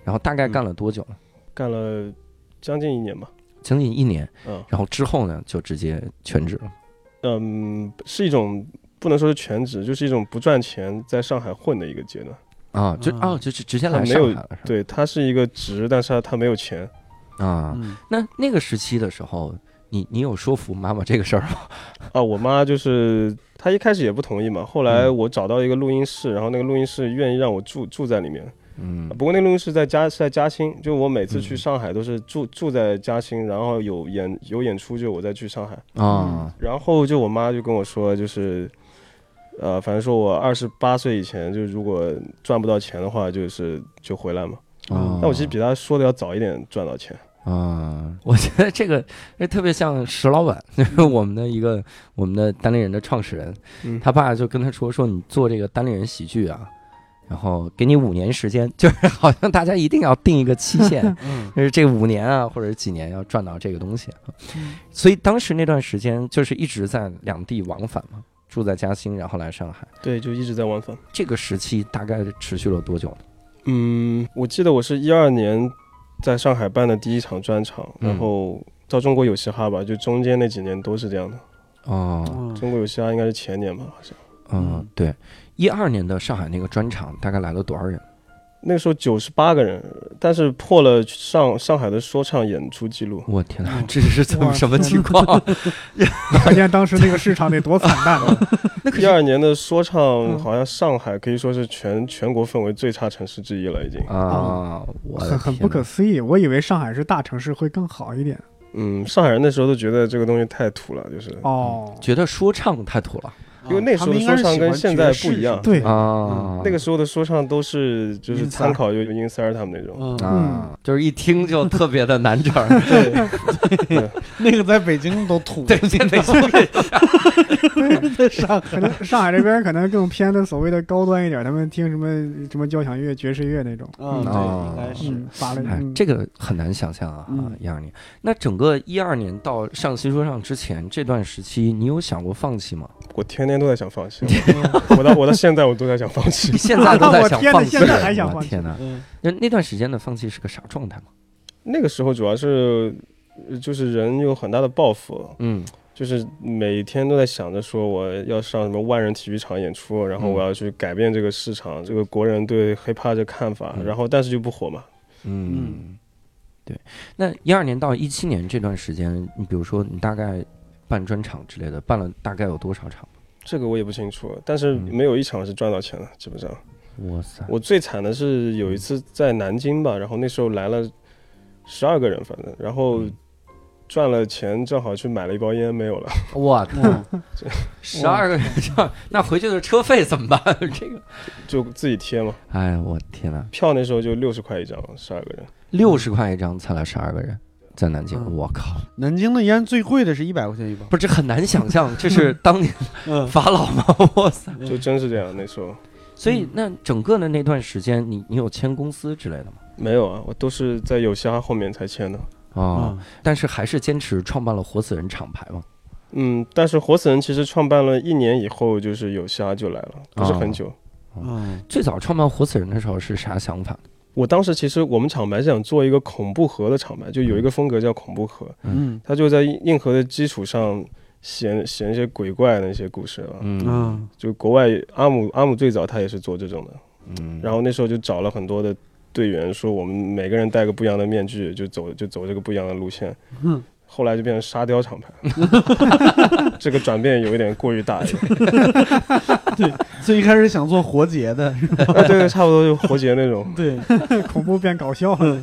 然后大概干了多久？干了将近一年吧，将近一年。嗯，然后之后呢，就直接全职了。嗯，是一种不能说是全职，就是一种不赚钱在上海混的一个阶段。啊，就啊，就直接来上海了。对，他是一个职，但是他没有钱。啊，那那个时期的时候，你你有说服妈妈这个事儿吗？啊，我妈就是她一开始也不同意嘛。后来我找到一个录音室，然后那个录音室愿意让我住住在里面。嗯。不过那个录音室在嘉是在嘉兴，就我每次去上海都是住住在嘉兴，然后有演有演出就我再去上海。啊。然后就我妈就跟我说，就是，呃，反正说我二十八岁以前，就如果赚不到钱的话，就是就回来嘛。但我其实比他说的要早一点赚到钱啊！我觉得这个特别像石老板，就 是我们的一个我们的单立人的创始人，他爸就跟他说说你做这个单立人喜剧啊，然后给你五年时间，就是好像大家一定要定一个期限，就是这五年啊或者几年要赚到这个东西啊。所以当时那段时间就是一直在两地往返嘛，住在嘉兴，然后来上海，对，就一直在往返。这个时期大概持续了多久呢？嗯，我记得我是一二年在上海办的第一场专场，然后到中国有嘻哈吧，就中间那几年都是这样的。哦，中国有嘻哈应该是前年吧，好像。嗯，对，一二年的上海那个专场大概来了多少人？那个时候九十八个人，但是破了上上海的说唱演出记录。我天哪，这是怎么什么情况？可见当时那个市场得多惨淡啊。一二年的说唱，好像上海可以说是全全国氛围最差城市之一了，已经啊，很很不可思议。我以为上海是大城市会更好一点。嗯，上海人那时候都觉得这个东西太土了，就是哦，觉得说唱太土了。因为那时候的说唱跟现在不一样，对啊，那个时候的说唱都是就是参考有音三儿他们那种。啊，就是一听就特别的难整，对，那个在北京都土，对，在北京，在上可能上海这边可能更偏的所谓的高端一点，他们听什么什么交响乐、爵士乐那种啊，应该是发了，这个很难想象啊，一二年，那整个一二年到上新说唱之前这段时期，你有想过放弃吗？我天天都在想放弃，我到我到现在我 都在想放弃，现在都在想放弃，现在还想放弃。天哪！那那段时间的放弃是个啥状态吗？那个时候主要是就是人有很大的抱负，嗯，就是每天都在想着说我要上什么万人体育场演出，然后我要去改变这个市场，这个国人对 hiphop 的看法，然后但是就不火嘛。嗯，对。那一二年到一七年这段时间，你比如说你大概。办专场之类的，办了大概有多少场？这个我也不清楚，但是没有一场是赚到钱的，基本上。哇塞！我最惨的是有一次在南京吧，然后那时候来了十二个人，反正然后赚了钱，正好去买了一包烟，没有了。我天！十二个人，那回去的车费怎么办？这个就自己贴嘛。哎，我天哪！票那时候就六十块一张，十二个人。六十块一张，才来十二个人。在南京，我靠！南京的烟最贵的是一百块钱一包，不是这很难想象，这是当年 法老吗？哇塞，就真是这样那时候。所以那整个的那段时间，你你有签公司之类的吗？没有啊，我都是在有虾后面才签的啊。但是还是坚持创办了活死人厂牌嘛。嗯，但是活死人其实创办了一年以后，就是有虾就来了，不是很久。嗯，最早创办活死人的时候是啥想法？我当时其实我们厂牌是想做一个恐怖盒的厂牌，就有一个风格叫恐怖盒，嗯，他就在硬核的基础上写写一些鬼怪的那些故事啊，嗯，就国外阿姆阿姆最早他也是做这种的，嗯，然后那时候就找了很多的队员，说我们每个人戴个不一样的面具，就走就走这个不一样的路线，嗯。后来就变成沙雕厂牌，这个转变有一点过于大。对，最一开始想做活结的，对对，差不多就活结那种。对，恐怖变搞笑了。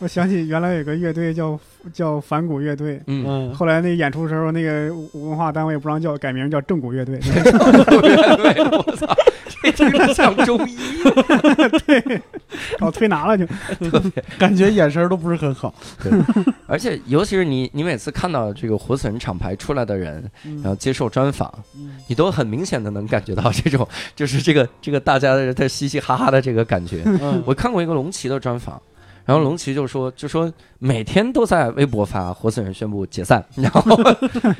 我想起原来有个乐队叫叫反骨乐队，嗯，后来那演出时候，那个文化单位不让叫，改名叫正骨乐队。我操！听着像中医，对，搞推拿了就，特别感觉眼神都不是很好。对，而且尤其是你，你每次看到这个活死人厂牌出来的人，然后接受专访，你都很明显的能感觉到这种，就是这个这个大家的在嘻嘻哈哈的这个感觉。我看过一个龙骑的专访，然后龙骑就说就说每天都在微博发活死人宣布解散，然后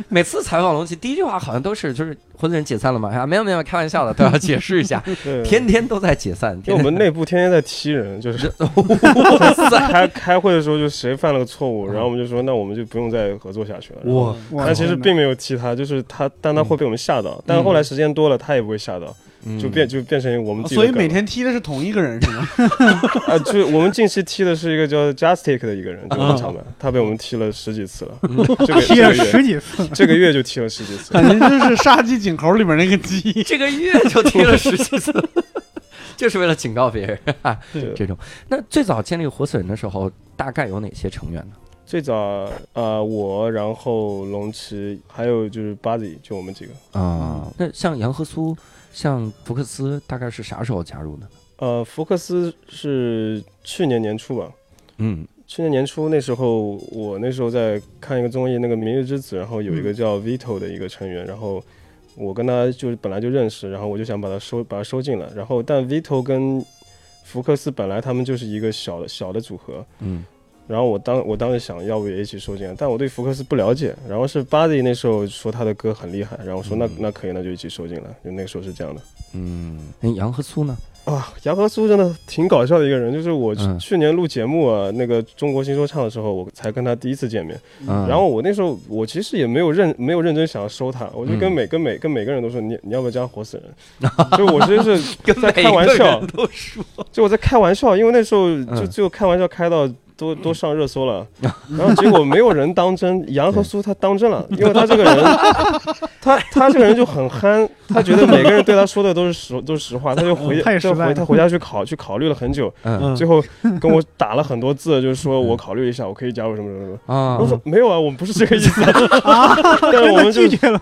每次采访龙骑第一句话好像都是就是活死人解散了吗？啊，没有没有，开玩笑的，都要解释一下，天天都在解散。因为我们内部天天在踢人，就是 开开会的时候就谁犯了个错误，然后我们就说那我们就不用再合作下去了。哇，但其实并没有踢他，就是他，但他会被我们吓到，但是后来时间多了，他也不会吓到。就变就变成我们，所以每天踢的是同一个人是吗？啊，就我们近期踢的是一个叫 Justic 的一个人，这个场板，他被我们踢了十几次了，踢了十几次，这个月就踢了十几次，感觉就是杀鸡儆猴里面那个鸡，这个月就踢了十几次，就是为了警告别人啊，这种。那最早建立活死人的时候，大概有哪些成员呢？最早呃，我，然后龙骑，还有就是 Buzzy，就我们几个啊。那像杨和苏。像福克斯大概是啥时候加入的？呃，福克斯是去年年初吧。嗯，去年年初那时候，我那时候在看一个综艺，那个《明日之子》，然后有一个叫 Vito 的一个成员，然后我跟他就是本来就认识，然后我就想把他收把他收进来。然后但 Vito 跟福克斯本来他们就是一个小的小的组合。嗯。然后我当我当时想要不也一起收进来，但我对福克斯不了解。然后是 Buddy 那时候说他的歌很厉害，然后说那那可以，那就一起收进来。就那个时候是这样的。嗯，那杨和苏呢？啊，杨和苏真的挺搞笑的一个人。就是我去年录节目啊，那个中国新说唱的时候，我才跟他第一次见面。然后我那时候我其实也没有认没有认真想要收他，我就跟每跟每跟每个人都说你你要不要加活死人？就我其实是在开玩笑，就我在开玩笑，因为那时候就就开玩笑开到。都都上热搜了，然后结果没有人当真，杨和苏他当真了，因为他这个人，他他这个人就很憨，他觉得每个人对他说的都是实都是实话，他就回就回他回家去考去考虑了很久，最后跟我打了很多字，就是说我考虑一下，我可以加入什么什么什么啊，我说没有啊，我们不是这个意思，但是我们拒绝了。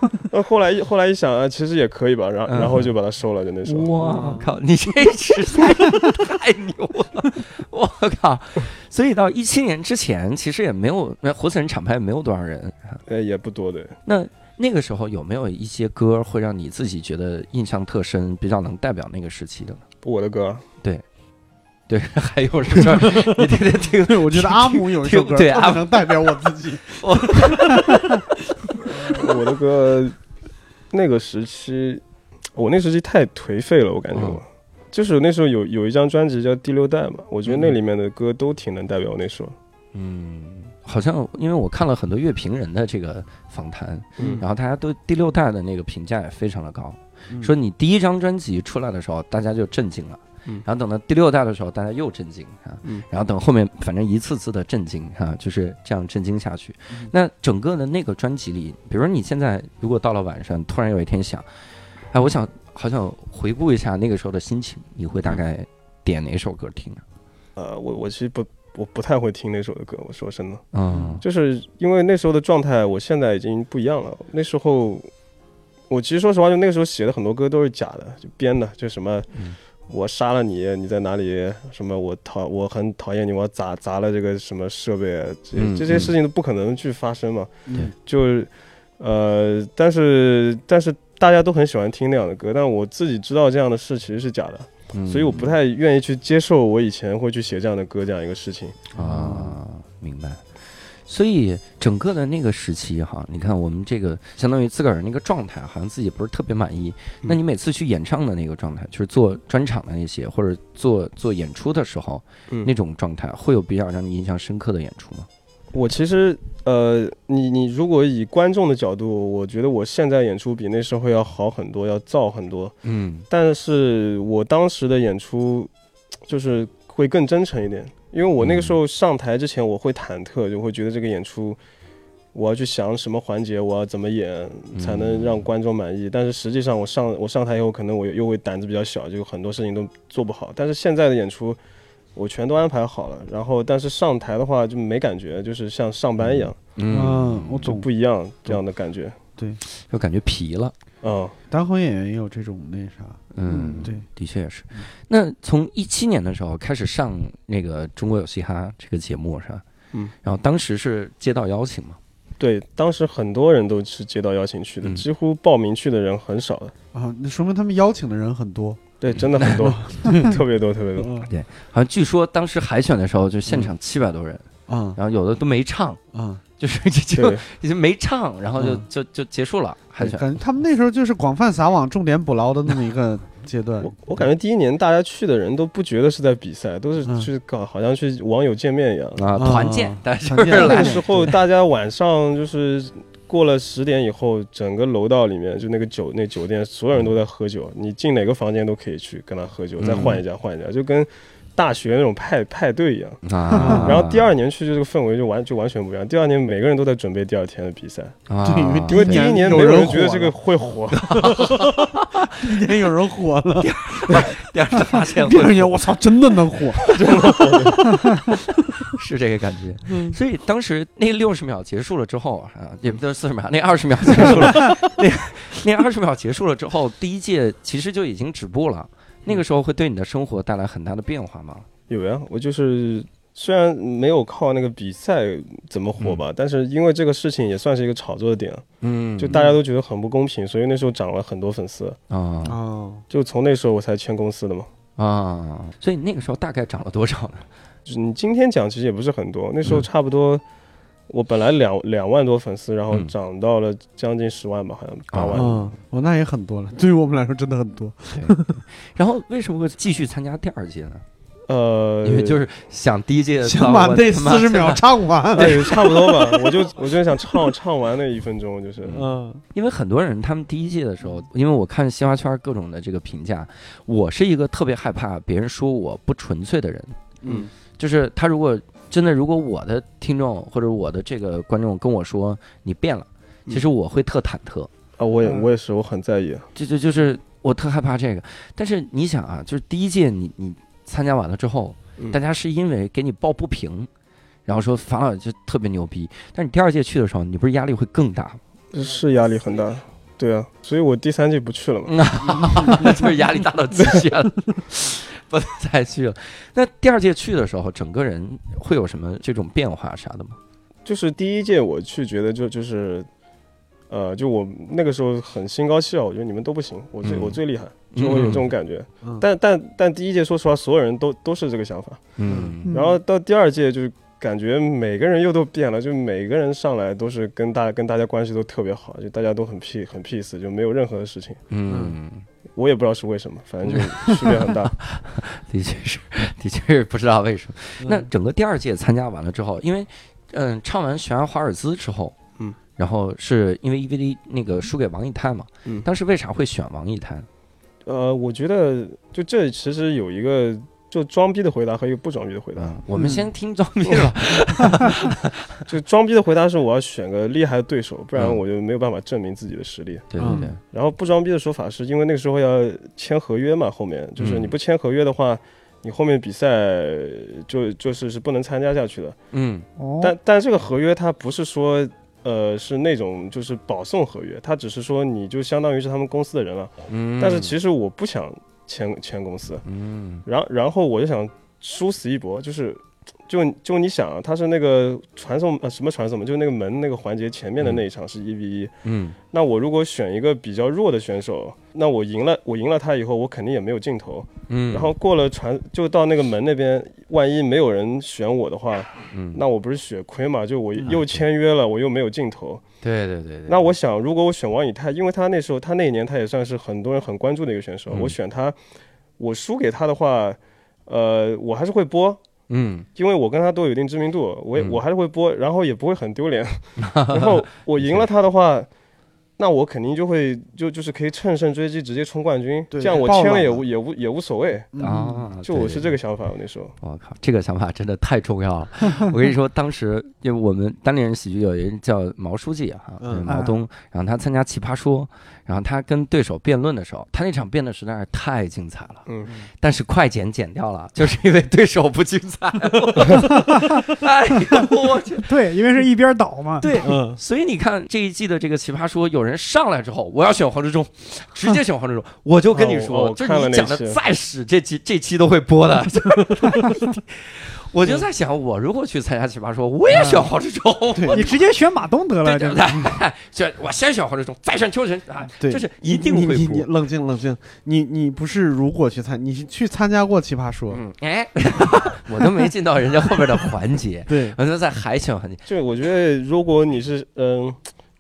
后来后来一想啊，其实也可以吧，然然后就把他收了，就那时候。我靠，你这实在太牛了，我靠，所以到。到一七年之前，其实也没有那活死人厂牌也没有多少人，呃，也不多的。那那个时候有没有一些歌会让你自己觉得印象特深，比较能代表那个时期的？我的歌，对，对，还有什么，你天天听。我觉得阿姆有一首歌，对，阿姆能代表我自己。我的歌，那个时期，我那时期太颓废了，我感觉我。就是那时候有有一张专辑叫《第六代》嘛，我觉得那里面的歌都挺能代表我那时候。嗯，好像因为我看了很多乐评人的这个访谈，嗯，然后大家对《第六代》的那个评价也非常的高，说你第一张专辑出来的时候大家就震惊了，嗯，然后等到第六代的时候大家又震惊啊，嗯，然后等后面反正一次次的震惊啊，就是这样震惊下去。那整个的那个专辑里，比如说你现在如果到了晚上突然有一天想，哎，我想。好想回顾一下那个时候的心情，你会大概点哪首歌听啊？呃，我我其实不我不太会听那首的歌，我说真的，嗯，就是因为那时候的状态，我现在已经不一样了。那时候我其实说实话，就那个时候写的很多歌都是假的，就编的，就什么我杀了你，你在哪里？什么我讨我很讨厌你，我砸砸了这个什么设备，这这些事情都不可能去发生嘛。就呃，但是但是。大家都很喜欢听那样的歌，但我自己知道这样的事其实是假的，所以我不太愿意去接受我以前会去写这样的歌这样一个事情啊。明白。所以整个的那个时期哈，你看我们这个相当于自个儿那个状态，好像自己不是特别满意。那你每次去演唱的那个状态，就是做专场的那些，或者做做演出的时候，那种状态，会有比较让你印象深刻的演出吗？我其实，呃，你你如果以观众的角度，我觉得我现在演出比那时候要好很多，要燥很多。嗯，但是我当时的演出，就是会更真诚一点，因为我那个时候上台之前，我会忐忑，就会觉得这个演出，我要去想什么环节，我要怎么演才能让观众满意。但是实际上，我上我上台以后，可能我又会胆子比较小，就很多事情都做不好。但是现在的演出。我全都安排好了，然后但是上台的话就没感觉，就是像上班一样，嗯，我总不一样这样的感觉，对，就感觉疲了，嗯，单口演员也有这种那啥，嗯，对，的确也是。那从一七年的时候开始上那个《中国有嘻哈》这个节目是吧？嗯，然后当时是接到邀请吗？对，当时很多人都是接到邀请去的，几乎报名去的人很少的。啊，那说明他们邀请的人很多。对，真的很多，特别多，特别多。对，好像据说当时海选的时候，就现场七百多人，嗯，然后有的都没唱，嗯，就是就已经没唱，然后就就就结束了海选。感觉他们那时候就是广泛撒网、重点捕捞的那么一个阶段。我我感觉第一年大家去的人都不觉得是在比赛，都是去搞，好像去网友见面一样啊，团建。但是那个时候大家晚上就是。过了十点以后，整个楼道里面就那个酒那酒店，所有人都在喝酒。你进哪个房间都可以去跟他喝酒，再换一家换一家，就跟大学那种派派对一样。啊！然后第二年去，就这个氛围就完就完全不一样。第二年每个人都在准备第二天的比赛。啊！因为因为第一年没有人觉得这个会火。第一年有人火了。第二年发现，第二年我操，真的能火！真的。是这个感觉，所以当时那六十秒结束了之后啊，也不是四十秒，那二十秒结束了，那那二十秒结束了之后，第一届其实就已经止步了。那个时候会对你的生活带来很大的变化吗？有呀，我就是虽然没有靠那个比赛怎么火吧，但是因为这个事情也算是一个炒作的点，嗯，就大家都觉得很不公平，所以那时候涨了很多粉丝。啊，哦，就从那时候我才签公司的嘛，啊，所以那个时候大概涨了多少呢？你今天讲其实也不是很多，那时候差不多，我本来两两万多粉丝，然后涨到了将近十万吧，好像八万。嗯哦，那也很多了，对于我们来说真的很多。然后为什么会继续参加第二届呢？呃，因为就是想第一届想把那四十秒唱完，对，差不多吧。我就 我就想唱唱完那一分钟，就是嗯，因为很多人他们第一届的时候，因为我看西花圈各种的这个评价，我是一个特别害怕别人说我不纯粹的人，嗯。就是他如果真的，如果我的听众或者我的这个观众跟我说你变了，其实我会特忐忑啊，我也我也是，我很在意。就就就是我特害怕这个。但是你想啊，就是第一届你你参加完了之后，大家是因为给你抱不平，然后说樊老就特别牛逼。但你第二届去的时候，你不是压力会更大吗？是压力很大，对啊，所以我第三届不去了嘛。那就是压力大到极限了。不能再去了。那第二届去的时候，整个人会有什么这种变化啥的吗？就是第一届我去，觉得就就是，呃，就我那个时候很心高气傲，我觉得你们都不行，我最我最厉害，就会有这种感觉。但但但第一届说实话，所有人都都是这个想法。嗯。然后到第二届，就是感觉每个人又都变了，就每个人上来都是跟大跟大家关系都特别好，就大家都很 P 很 peace，就没有任何的事情。嗯。我也不知道是为什么，反正就区别很大。的确是，的确是不知道为什么。那整个第二届参加完了之后，因为嗯，唱完《悬崖华尔兹》之后，嗯，然后是因为 EVD 那个输给王以太嘛，嗯，当时为啥会选王以太？呃，我觉得就这其实有一个。就装逼的回答和一个不装逼的回答，我们先听装逼的。就装逼的回答是我要选个厉害的对手，不然我就没有办法证明自己的实力。对对对。然后不装逼的说法是因为那个时候要签合约嘛，后面就是你不签合约的话，你后面比赛就就是是不能参加下去的。嗯。但但这个合约它不是说呃是那种就是保送合约，它只是说你就相当于是他们公司的人了。嗯。但是其实我不想。签签公司，嗯，然然后我就想殊死一搏，就是，就就你想，他是那个传送呃什么传送嘛，就那个门那个环节前面的那一场是一 v 一，嗯，那我如果选一个比较弱的选手，那我赢了，我赢了他以后，我肯定也没有镜头，嗯，然后过了传就到那个门那边，万一没有人选我的话，嗯，那我不是血亏嘛？就我又签约了，我又没有镜头。对对对，那我想，如果我选王以太，因为他那时候他那一年他也算是很多人很关注的一个选手，我选他，我输给他的话，呃，我还是会播，嗯，因为我跟他都有一定知名度，我我还是会播，然后也不会很丢脸，然后我赢了他的话。那我肯定就会就就是可以乘胜追击，直接冲冠军。这样我签了也无也无也无所谓啊。就我是这个想法，我那时候。我靠，这个想法真的太重要了。我跟你说，当时因为我们单立人喜剧有人叫毛书记哈，毛东，然后他参加奇葩说。然后他跟对手辩论的时候，他那场辩的实在是太精彩了。嗯，但是快剪剪掉了，就是因为对手不精彩。哎呦我去！对，因为是一边倒嘛。对，嗯。所以你看这一季的这个奇葩说，有人上来之后，我要选黄志忠，直接选黄志忠，我就跟你说，就是你讲的再屎，这期这期都会播的。我就在想，我如果去参加奇葩说，我也选黄志忠。你直接选马东得了，对不对？选我先选黄志忠，再选邱晨啊，就是一定会。你你冷静冷静，你你不是如果去参，你是去参加过奇葩说？嗯，哎，我都没进到人家后边的环节。对，我就在海选环节。对我觉得，如果你是嗯，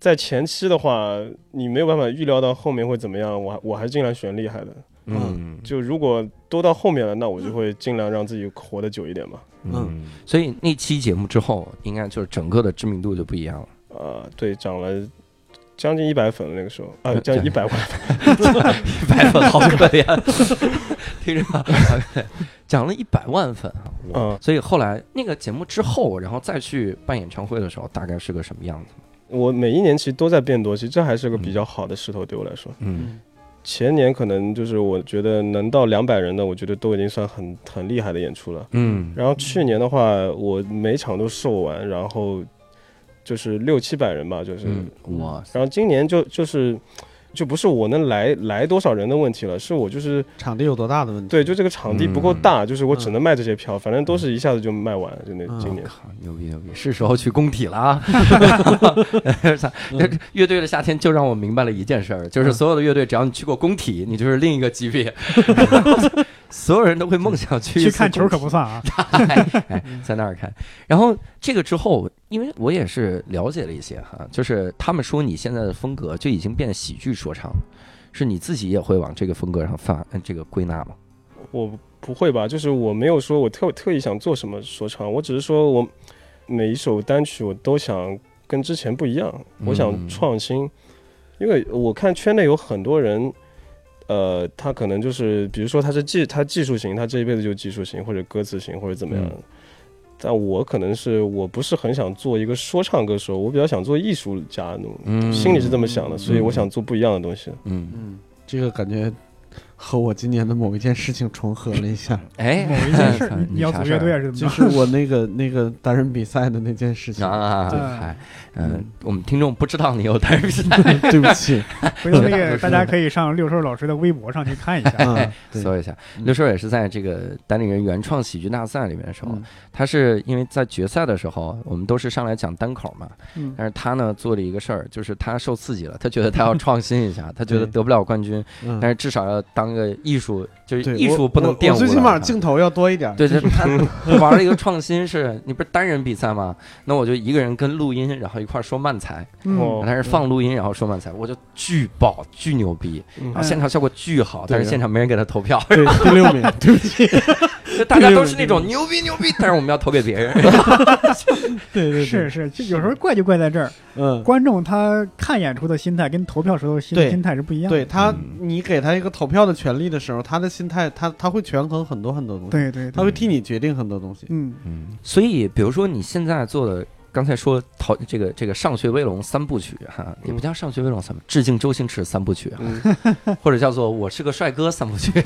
在前期的话，你没有办法预料到后面会怎么样，我我还是尽量选厉害的。嗯，就如果都到后面了，那我就会尽量让自己活得久一点嘛。嗯，所以那期节目之后，应该就是整个的知名度就不一样了。呃，对，涨了将近一百粉了那个时候，啊，将近一百万，一百粉好可怜，听着，涨了一百万粉啊。嗯，所以后来那个节目之后，然后再去办演唱会的时候，大概是个什么样子？我每一年其实都在变多，其实这还是个比较好的势头，对我来说。嗯。前年可能就是我觉得能到两百人的，我觉得都已经算很很厉害的演出了。嗯，然后去年的话，我每场都售完，然后就是六七百人吧，就是哇。然后今年就就是。就不是我能来来多少人的问题了，是我就是场地有多大的问题。对，就这个场地不够大，就是我只能卖这些票，反正都是一下子就卖完，就那今年。牛逼牛逼，是时候去工体了啊！乐队的夏天就让我明白了一件事儿，就是所有的乐队，只要你去过工体，你就是另一个级别。所有人都会梦想去 去看球，可不算啊！哎，在那儿看。然后这个之后，因为我也是了解了一些哈，就是他们说你现在的风格就已经变喜剧说唱了，是你自己也会往这个风格上发这个归纳吗？我不会吧，就是我没有说我特特意想做什么说唱，我只是说我每一首单曲我都想跟之前不一样，我想创新，因为我看圈内有很多人。呃，他可能就是，比如说他是技，他技术型，他这一辈子就技术型，或者歌词型，或者怎么样。但我可能是，我不是很想做一个说唱歌手，我比较想做艺术家那种，心里是这么想的，所以我想做不一样的东西。嗯嗯，这个感觉。和我今年的某一件事情重合了一下，哎，某一件事，你要组乐队是怎么就是我那个那个单人比赛的那件事情啊，对，嗯，我们听众不知道你有单人比赛，对不起，回头那个大家可以上六兽老师的微博上去看一下，搜一下。六兽也是在这个单立人原创喜剧大赛里面的时候，他是因为在决赛的时候，我们都是上来讲单口嘛，但是他呢做了一个事儿，就是他受刺激了，他觉得他要创新一下，他觉得得不了冠军，但是至少要当。个艺术就是艺术不能玷污，最起码镜头要多一点。对对，他玩了一个创新，是你不是单人比赛吗？那我就一个人跟录音，然后一块说慢才。嗯，他是放录音，然后说慢才，我就巨爆巨牛逼，然后现场效果巨好，但是现场没人给他投票。对，第六名，对不起，就大家都是那种牛逼牛逼，但是我们要投给别人。对对，是是，就有时候怪就怪在这儿。嗯，观众他看演出的心态跟投票时候心心态是不一样。对他，你给他一个投票的权力的时候，他的心态他他会权衡很多很多东西。对对，他会替你决定很多东西。嗯嗯，所以比如说你现在做的。刚才说逃这个这个上学威龙三部曲哈，也不叫上学威龙三部，致敬周星驰三部曲哈，或者叫做我是个帅哥三部曲，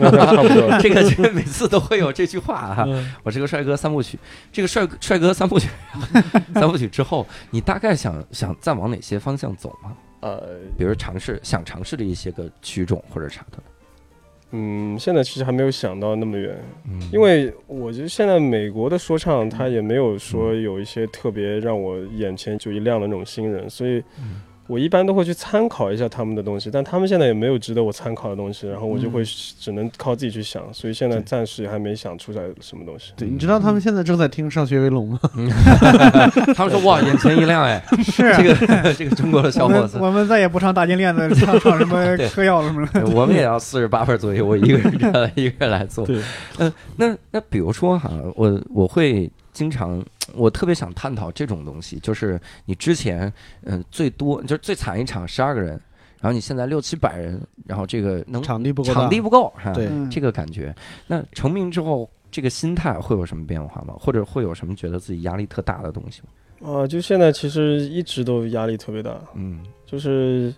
这个这个每次都会有这句话哈，我是个帅哥三部曲，这个帅帅哥三部曲 三部曲之后，你大概想想再往哪些方向走吗？呃，比如尝试想尝试的一些个曲种或者啥的。嗯，现在其实还没有想到那么远，因为我觉得现在美国的说唱，他也没有说有一些特别让我眼前就一亮的那种新人，所以。我一般都会去参考一下他们的东西，但他们现在也没有值得我参考的东西，然后我就会只能靠自己去想，所以现在暂时还没想出来什么东西。对，你知道他们现在正在听《上学威龙》吗？他们说哇，眼前一亮哎，是这个 这个中国的小伙子。我们再也不唱大金链子，唱唱什么嗑药了什么的。我们也要四十八分左右，我一个人一个人来做。对，嗯，那那比如说哈，我我会。经常，我特别想探讨这种东西，就是你之前，嗯，最多就是最惨一场十二个人，然后你现在六七百人，然后这个能场地不够，场地不够，对这个感觉。那成名之后，这个心态会有什么变化吗？或者会有什么觉得自己压力特大的东西吗？啊，就现在其实一直都压力特别大，嗯，就是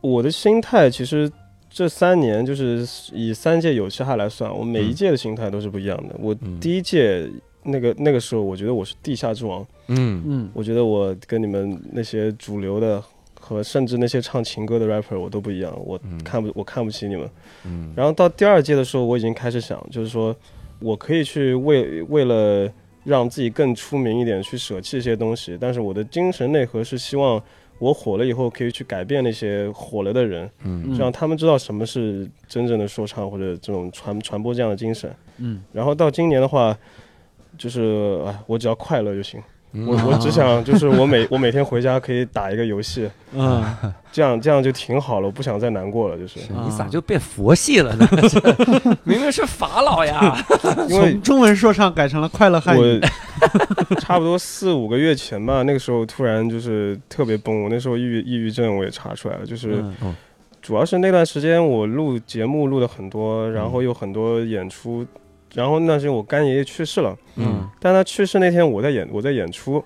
我的心态，其实这三年就是以三届有嘻哈来算，我每一届的心态都是不一样的。我第一届。那个那个时候，我觉得我是地下之王。嗯嗯，我觉得我跟你们那些主流的和甚至那些唱情歌的 rapper 我都不一样，我看不我看不起你们。嗯，然后到第二届的时候，我已经开始想，就是说我可以去为为了让自己更出名一点，去舍弃一些东西，但是我的精神内核是希望我火了以后可以去改变那些火了的人，嗯，让他们知道什么是真正的说唱或者这种传传播这样的精神。嗯，然后到今年的话，就是啊，我只要快乐就行。我我只想就是我每我每天回家可以打一个游戏，嗯，这样这样就挺好了，我不想再难过了。就是你咋就变佛系了呢？明明是法老呀！因为中文说唱改成了快乐汉语。差不多四五个月前吧，那个时候突然就是特别崩，我那时候抑郁抑郁症我也查出来了，就是主要是那段时间我录节目录的很多，然后有很多演出。然后那段时候我干爷爷去世了，嗯，但他去世那天我在演我在演出，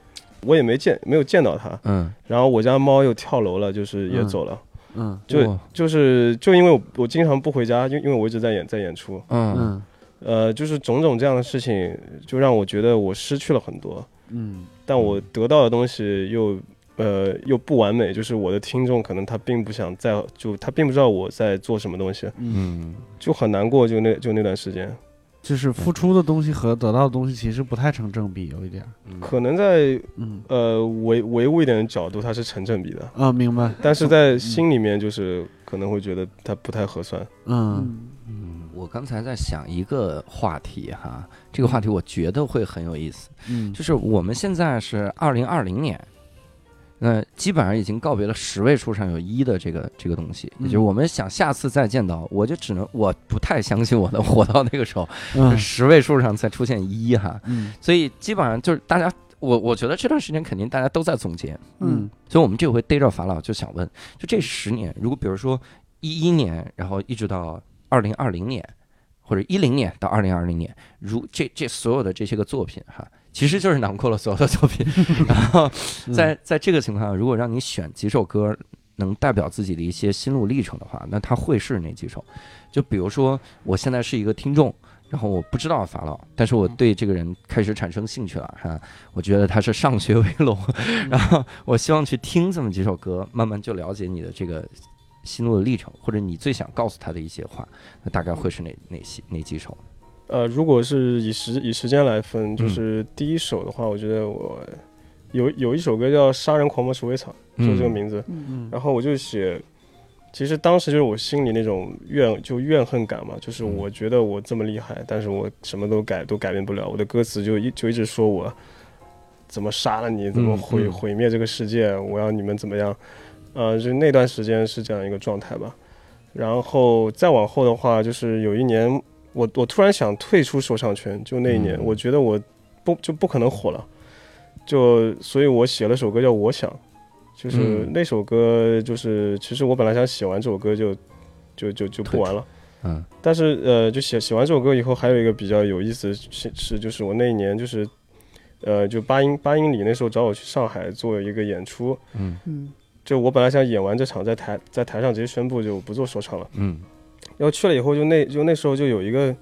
我也没见没有见到他，嗯，然后我家猫又跳楼了，就是也走了，嗯，就就是就因为我我经常不回家，因因为我一直在演在演出，嗯。呃，就是种种这样的事情，就让我觉得我失去了很多，嗯，但我得到的东西又呃又不完美，就是我的听众可能他并不想在就他并不知道我在做什么东西，嗯，就很难过，就那就那段时间。就是付出的东西和得到的东西其实不太成正比，有一点，可能在嗯。呃唯唯物一点的角度，它是成正比的。啊，明白。但是在心里面，就是可能会觉得它不太合算。嗯。嗯，我刚才在想一个话题哈，这个话题我觉得会很有意思。嗯，就是我们现在是二零二零年。那基本上已经告别了十位数上有一的这个这个东西，也就是我们想下次再见到，我就只能我不太相信我能活到那个时候，十位数上再出现一哈，所以基本上就是大家，我我觉得这段时间肯定大家都在总结，嗯，所以我们这回逮着法老就想问，就这十年，如果比如说一一年，然后一直到二零二零年，或者一零年到二零二零年，如这这所有的这些个作品哈。其实就是囊括了所有的作品，然后在在这个情况下，如果让你选几首歌能代表自己的一些心路历程的话，那它会是哪几首？就比如说，我现在是一个听众，然后我不知道法老，但是我对这个人开始产生兴趣了哈。我觉得他是上学威龙，然后我希望去听这么几首歌，慢慢就了解你的这个心路的历程，或者你最想告诉他的一些话，那大概会是哪哪些哪几首？呃，如果是以时以时间来分，就是第一首的话，我觉得我有有一首歌叫《杀人狂魔鼠尾草》，就这个名字。嗯然后我就写，其实当时就是我心里那种怨，就怨恨感嘛，就是我觉得我这么厉害，但是我什么都改都改变不了。我的歌词就一就一直说我怎么杀了你，怎么毁毁灭这个世界，我要你们怎么样？呃，就那段时间是这样一个状态吧。然后再往后的话，就是有一年。我我突然想退出说唱圈，就那一年，我觉得我不就不可能火了，就所以我写了首歌叫《我想》，就是那首歌就是其实我本来想写完这首歌就就就就不玩了，嗯，但是呃就写写完这首歌以后，还有一个比较有意思是是就是我那一年就是呃就八英八英里那时候找我去上海做一个演出，嗯。嗯，就我本来想演完这场在台在台上直接宣布就不做说唱了，嗯。然后去了以后，就那就那时候就有一个，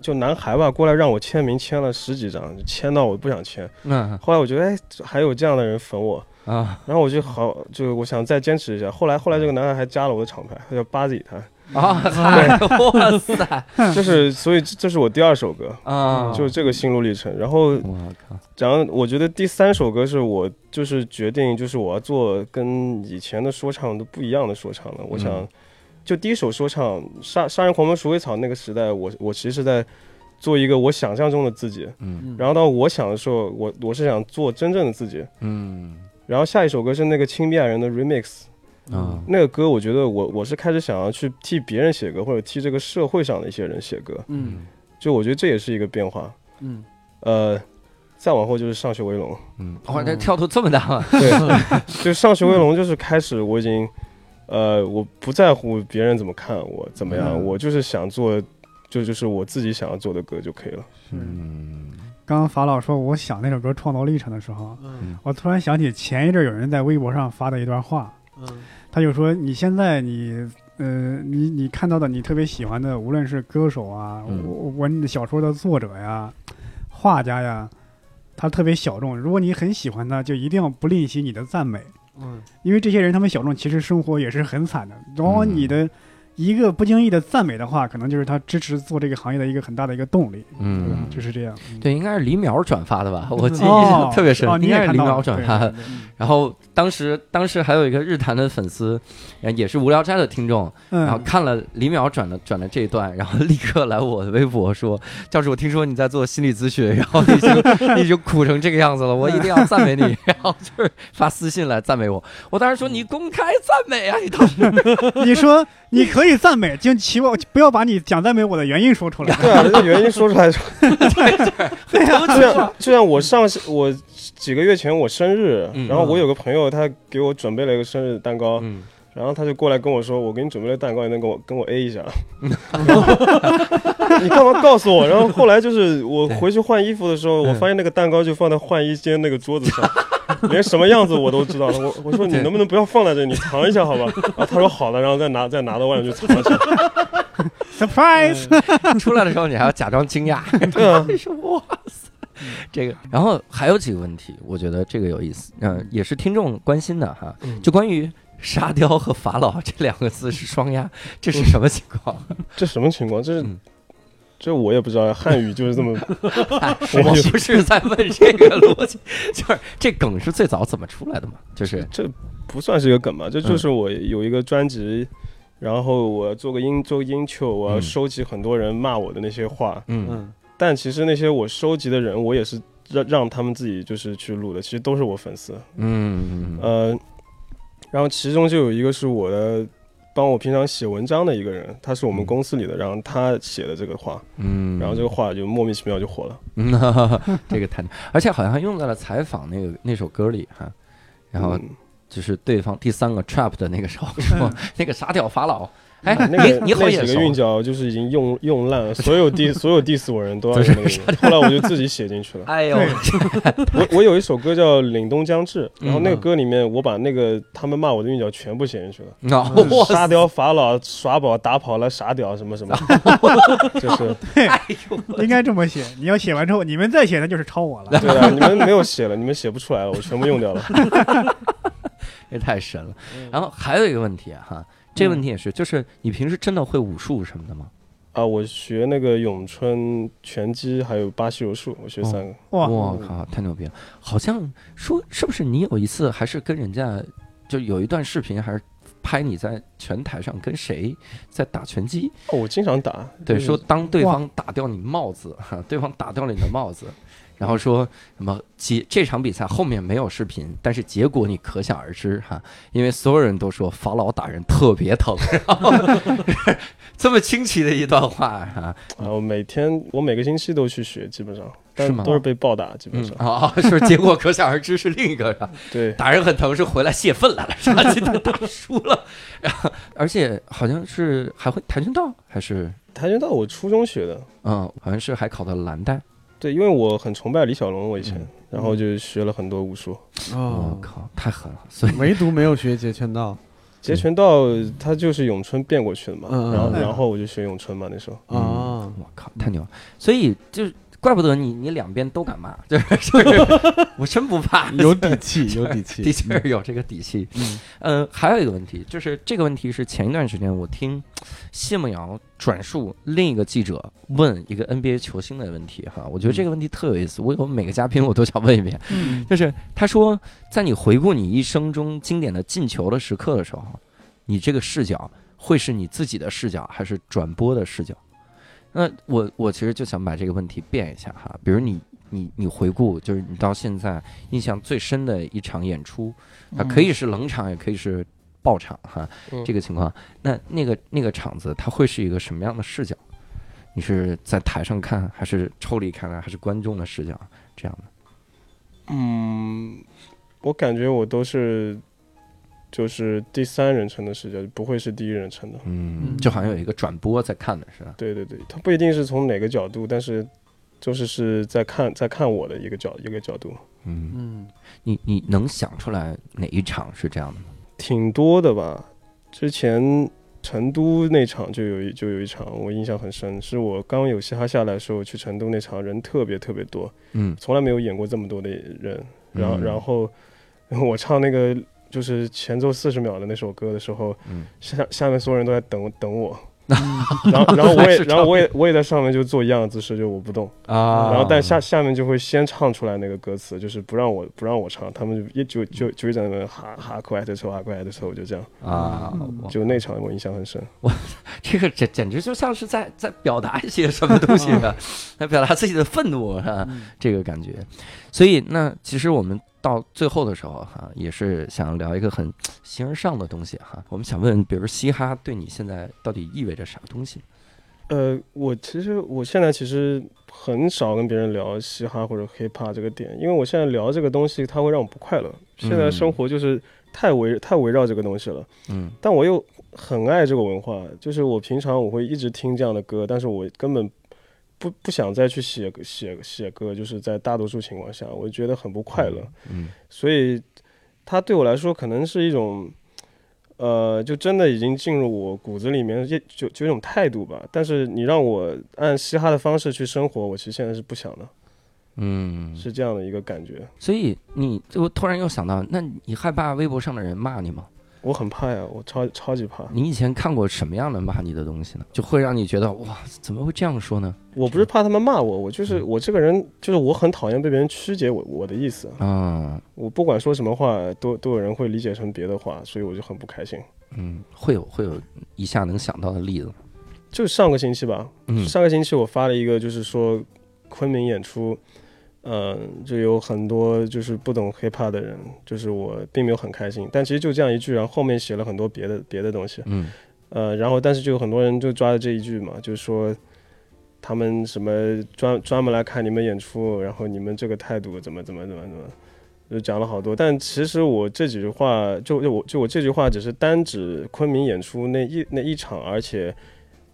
就男孩吧，过来让我签名，签了十几张，签到我不想签。嗯。后来我觉得，哎，还有这样的人粉我啊。然后我就好，就我想再坚持一下。后来后来这个男孩还加了我的厂牌，他叫巴子他。啊！哇塞！就是，所以这是我第二首歌啊，就是这个心路历程。然后，然后我觉得第三首歌是我就是决定，就是我要做跟以前的说唱都不一样的说唱了。我想。就第一首说唱《杀杀人狂魔鼠尾草》那个时代，我我其实是在做一个我想象中的自己，嗯，然后到我想的时候，我我是想做真正的自己，嗯，然后下一首歌是那个亲密爱人的 remix，啊，那个歌我觉得我我是开始想要去替别人写歌，或者替这个社会上的一些人写歌，嗯，就我觉得这也是一个变化，嗯，呃，再往后就是上学威龙，嗯，哇，这跳度这么大，对，就上学威龙就是开始我已经。呃，我不在乎别人怎么看我怎么样，我就是想做，就就是我自己想要做的歌就可以了。嗯，刚刚法老说我想那首歌创作历程的时候，嗯，我突然想起前一阵有人在微博上发的一段话，嗯，他就说你现在你，呃，你你看到的你特别喜欢的，无论是歌手啊，文小说的作者呀，画家呀，他特别小众。如果你很喜欢他，就一定要不吝惜你的赞美。嗯，因为这些人他们小众其实生活也是很惨的，往往你的。一个不经意的赞美的话，可能就是他支持做这个行业的一个很大的一个动力。嗯，就是这样。对，应该是李淼转发的吧？我记忆特别深，应该是李淼转发。然后当时当时还有一个日坛的粉丝，也是无聊斋的听众，然后看了李淼转的转的这一段，然后立刻来我的微博说：“教授，我听说你在做心理咨询，然后已经已经苦成这个样子了，我一定要赞美你。”然后就是发私信来赞美我。我当时说：“你公开赞美啊！你当时 你说。”你可以赞美，就期望不要把你讲赞美我的原因说出来。对啊，这原因说出来。对啊，就像就像我上我几个月前我生日，然后我有个朋友他给我准备了一个生日蛋糕，然后他就过来跟我说，我给你准备了蛋糕，你能跟我跟我 A 一下？你干嘛告诉我？然后后来就是我回去换衣服的时候，我发现那个蛋糕就放在换衣间那个桌子上。连什么样子我都知道了，我我说你能不能不要放在这里，你藏一下好吧？然后他说好了，然后再拿再拿到外面去藏起来。Surprise！出来的时候你还要假装惊讶。对啊，哇塞，这个，然后还有几个问题，我觉得这个有意思，嗯，也是听众关心的哈，就关于沙雕和法老这两个字是双押，这是什么情况？这什么情况？这是。这我也不知道，汉语就是这么。我不是在问这个逻辑，就是这梗是最早怎么出来的嘛？就是这不算是一个梗吧？这就是我有一个专辑，然后我做个音做音球，我要收集很多人骂我的那些话。嗯。但其实那些我收集的人，我也是让让他们自己就是去录的，其实都是我粉丝。嗯。呃，然后其中就有一个是我的。帮我平常写文章的一个人，他是我们公司里的，然后他写的这个话，嗯，然后这个话就莫名其妙就火了，嗯 这个太，而且好像用在了采访那个那首歌里哈，然后就是对方第三个 trap 的那个时候 说那个傻屌法老。哎，那个那几个韵脚就是已经用用烂了，所有 D 所有 diss 我人都要用那个。后来我就自己写进去了。哎呦，我我有一首歌叫《凛冬将至》，然后那个歌里面我把那个他们骂我的韵脚全部写进去了。沙雕法老耍宝打跑了傻屌什么什么，就是，应该这么写。你要写完之后，你们再写那就是抄我了。对啊，你们没有写了，你们写不出来了，我全部用掉了。这太神了。然后还有一个问题哈。这个问题也是，就是你平时真的会武术什么的吗？啊，我学那个咏春、拳击，还有巴西柔术，我学三个。哇，我靠，太牛逼了！好像说是不是你有一次还是跟人家，就有一段视频，还是拍你在拳台上跟谁在打拳击？哦，我经常打。对，说当对方打掉你帽子，哈，对方打掉了你的帽子。然后说什么结这场比赛后面没有视频，但是结果你可想而知哈，因为所有人都说法老打人特别疼，这么清奇的一段话哈。然后每天我每个星期都去学，基本上是吗？都是被暴打，基本上啊，是结果可想而知是另一个是吧？对，打人很疼是回来泄愤来了是吧？今天打输了，然后而且好像是还会跆拳道还是跆拳道？我初中学的，嗯，好像是还考到蓝带。对，因为我很崇拜李小龙，我以前，然后就学了很多武术。我靠，太狠了！所以唯独没有学截拳道。截拳道它就是咏春变过去的嘛，然后然后我就学咏春嘛，那时候。啊，我靠，太牛了！所以就。怪不得你，你两边都敢骂，就是我真不怕，有底气，有底气，的确是有这个底气。嗯，呃，还有一个问题，就是这个问题是前一段时间我听谢梦瑶转述另一个记者问一个 NBA 球星的问题，哈，我觉得这个问题特有意思，我我每个嘉宾我都想问一遍，就是他说，在你回顾你一生中经典的进球的时刻的时候，你这个视角会是你自己的视角，还是转播的视角？那我我其实就想把这个问题变一下哈，比如你你你回顾，就是你到现在印象最深的一场演出，它可以是冷场，也可以是爆场哈，这个情况，那那个那个场子它会是一个什么样的视角？你是在台上看，还是抽离开来，还是观众的视角这样的？嗯，我感觉我都是。就是第三人称的视角，不会是第一人称的。嗯，就好像有一个转播在看的是吧？对对对，它不一定是从哪个角度，但是就是是在看在看我的一个角一个角度。嗯嗯，你你能想出来哪一场是这样的吗？挺多的吧。之前成都那场就有一就有一场我印象很深，是我刚有嘻哈下来的时候去成都那场，人特别特别多。嗯，从来没有演过这么多的人。然后然后我唱那个。就是前奏四十秒的那首歌的时候，下下面所有人都在等等我。然后，然后我也，然后我也，我也在上面就做一样的姿势，就我不动啊。然后，但下下面就会先唱出来那个歌词，就是不让我不让我唱，他们就一就就就在那边哈哈快的抽，哈快的抽，就这样啊。就那场我印象很深，我，这个简简直就像是在在表达一些什么东西啊，在表达自己的愤怒啊，这个感觉。所以，那其实我们。到最后的时候，哈，也是想聊一个很形而上的东西，哈。我们想问，比如嘻哈对你现在到底意味着啥东西？呃，我其实我现在其实很少跟别人聊嘻哈或者 hiphop 这个点，因为我现在聊这个东西，它会让我不快乐。现在生活就是太围太围绕这个东西了，嗯。但我又很爱这个文化，就是我平常我会一直听这样的歌，但是我根本。不不想再去写写写歌，就是在大多数情况下，我觉得很不快乐。嗯，所以它对我来说可能是一种，呃，就真的已经进入我骨子里面，就就一种态度吧。但是你让我按嘻哈的方式去生活，我其实现在是不想的。嗯，是这样的一个感觉。所以你，我突然又想到，那你害怕微博上的人骂你吗？我很怕呀，我超超级怕。你以前看过什么样的骂你的东西呢？就会让你觉得哇，怎么会这样说呢？我不是怕他们骂我，我就是我这个人，就是我很讨厌被别人曲解我我的意思啊。我不管说什么话，都都有人会理解成别的话，所以我就很不开心。嗯，会有会有一下能想到的例子，就上个星期吧。嗯，上个星期我发了一个，就是说昆明演出。嗯，就有很多就是不懂 hiphop 的人，就是我并没有很开心。但其实就这样一句，然后后面写了很多别的别的东西。嗯，呃，然后但是就有很多人就抓着这一句嘛，就是说他们什么专专门来看你们演出，然后你们这个态度怎么怎么怎么怎么，就讲了好多。但其实我这几句话，就就我就我这句话只是单指昆明演出那一那一场，而且。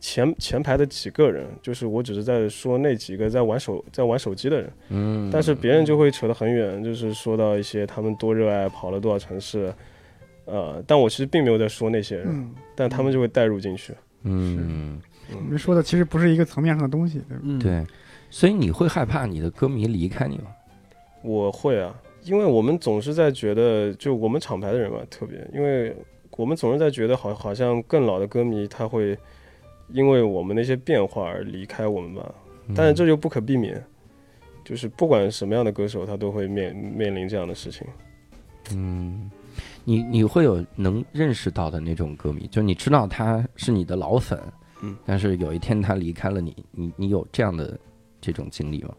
前前排的几个人，就是我只是在说那几个在玩手在玩手机的人，嗯，但是别人就会扯得很远，就是说到一些他们多热爱跑了多少城市，呃，但我其实并没有在说那些人，但他们就会带入进去，嗯，你们说的其实不是一个层面上的东西，对对，所以你会害怕你的歌迷离开你吗？我会啊，因为我们总是在觉得，就我们厂牌的人嘛，特别，因为我们总是在觉得，好好像更老的歌迷他会。因为我们那些变化而离开我们吧，但是这就不可避免，就是不管什么样的歌手，他都会面面临这样的事情。嗯，你你会有能认识到的那种歌迷，就你知道他是你的老粉，嗯，但是有一天他离开了你，你你有这样的这种经历吗？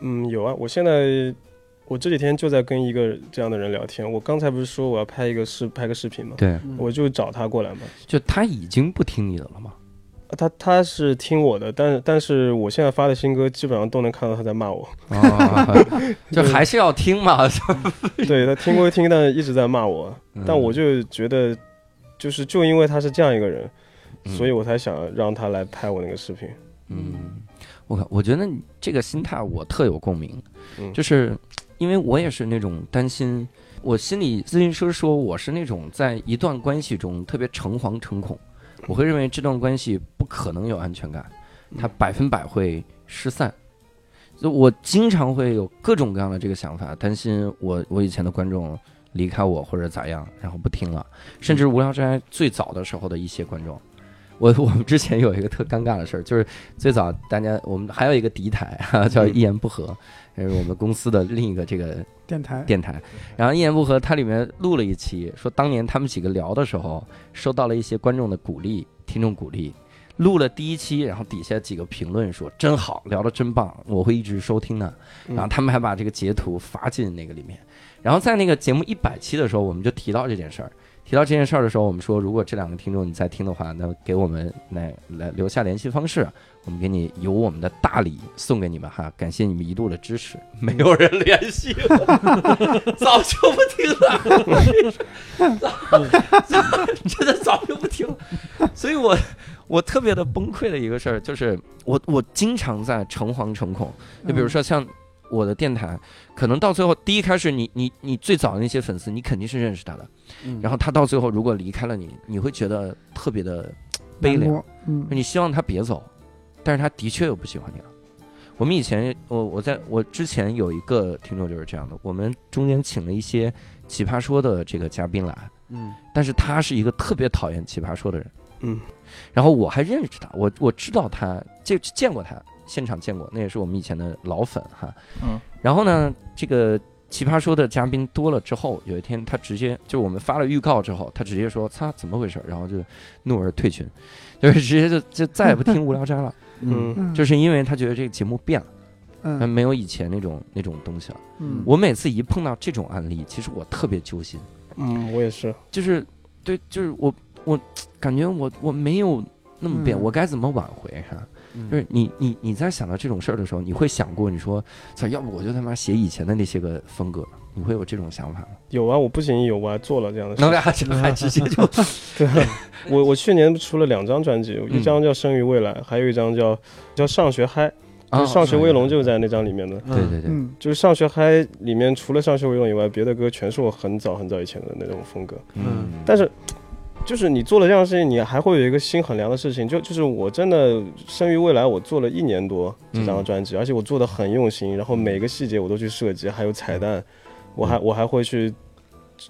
嗯，有啊，我现在我这几天就在跟一个这样的人聊天。我刚才不是说我要拍一个视拍个视频吗？对，我就找他过来嘛。就他已经不听你的了吗？他他是听我的，但但是我现在发的新歌基本上都能看到他在骂我，就还是要听嘛。对他听归听，但是一直在骂我。但我就觉得，就是就因为他是这样一个人，所以我才想让他来拍我那个视频。嗯，我我觉得这个心态我特有共鸣，就是因为我也是那种担心，我心理咨询师说我是那种在一段关系中特别诚惶诚恐。我会认为这段关系不可能有安全感，它百分百会失散。就我经常会有各种各样的这个想法，担心我我以前的观众离开我或者咋样，然后不听了。甚至无聊斋最早的时候的一些观众，我我们之前有一个特尴尬的事儿，就是最早大家我们还有一个敌台哈，叫一言不合。这是我们公司的另一个这个电台，电台。然后一言不合，它里面录了一期，说当年他们几个聊的时候，收到了一些观众的鼓励，听众鼓励。录了第一期，然后底下几个评论说真好，聊得真棒，我会一直收听的。然后他们还把这个截图发进那个里面。然后在那个节目一百期的时候，我们就提到这件事儿。提到这件事儿的时候，我们说，如果这两个听众你在听的话，那给我们来来留下联系方式，我们给你有我们的大礼送给你们哈，感谢你们一路的支持。没有人联系，早就不听了，真的早就不听了。所以我我特别的崩溃的一个事儿就是，我我经常在诚惶诚恐，就比如说像。我的电台可能到最后，第一开始你你你最早的那些粉丝，你肯定是认识他的，然后他到最后如果离开了你，你会觉得特别的悲凉，嗯，你希望他别走，但是他的确又不喜欢你了。我们以前我我在我之前有一个听众就是这样的，我们中间请了一些奇葩说的这个嘉宾来，嗯，但是他是一个特别讨厌奇葩说的人，嗯，然后我还认识他，我我知道他，就见过他，现场见过，那也是我们以前的老粉哈，嗯，然后呢，这个奇葩说的嘉宾多了之后，有一天他直接就我们发了预告之后，他直接说，擦，怎么回事？然后就怒而退群，就是直接就就再也不听无聊斋了，嗯，就是因为他觉得这个节目变了。嗯，没有以前那种那种东西了。嗯，我每次一碰到这种案例，其实我特别揪心。嗯，我也是。就是，对，就是我，我感觉我我没有那么变，我该怎么挽回？是吧？就是你你你在想到这种事儿的时候，你会想过，你说，操，要不我就他妈写以前的那些个风格？你会有这种想法吗？有啊，我不仅有，我还做了这样的事。那还直接就对。我我去年出了两张专辑，一张叫《生于未来》，还有一张叫叫《上学嗨》。就上学威龙就在那张里面的，对对对，就是上学嗨里面除了上学威龙以外，别的歌全是我很早很早以前的那种风格。嗯，但是就是你做了这样的事情，你还会有一个心很凉的事情，就就是我真的生于未来，我做了一年多这张专辑，而且我做的很用心，然后每个细节我都去设计，还有彩蛋，我还我还会去，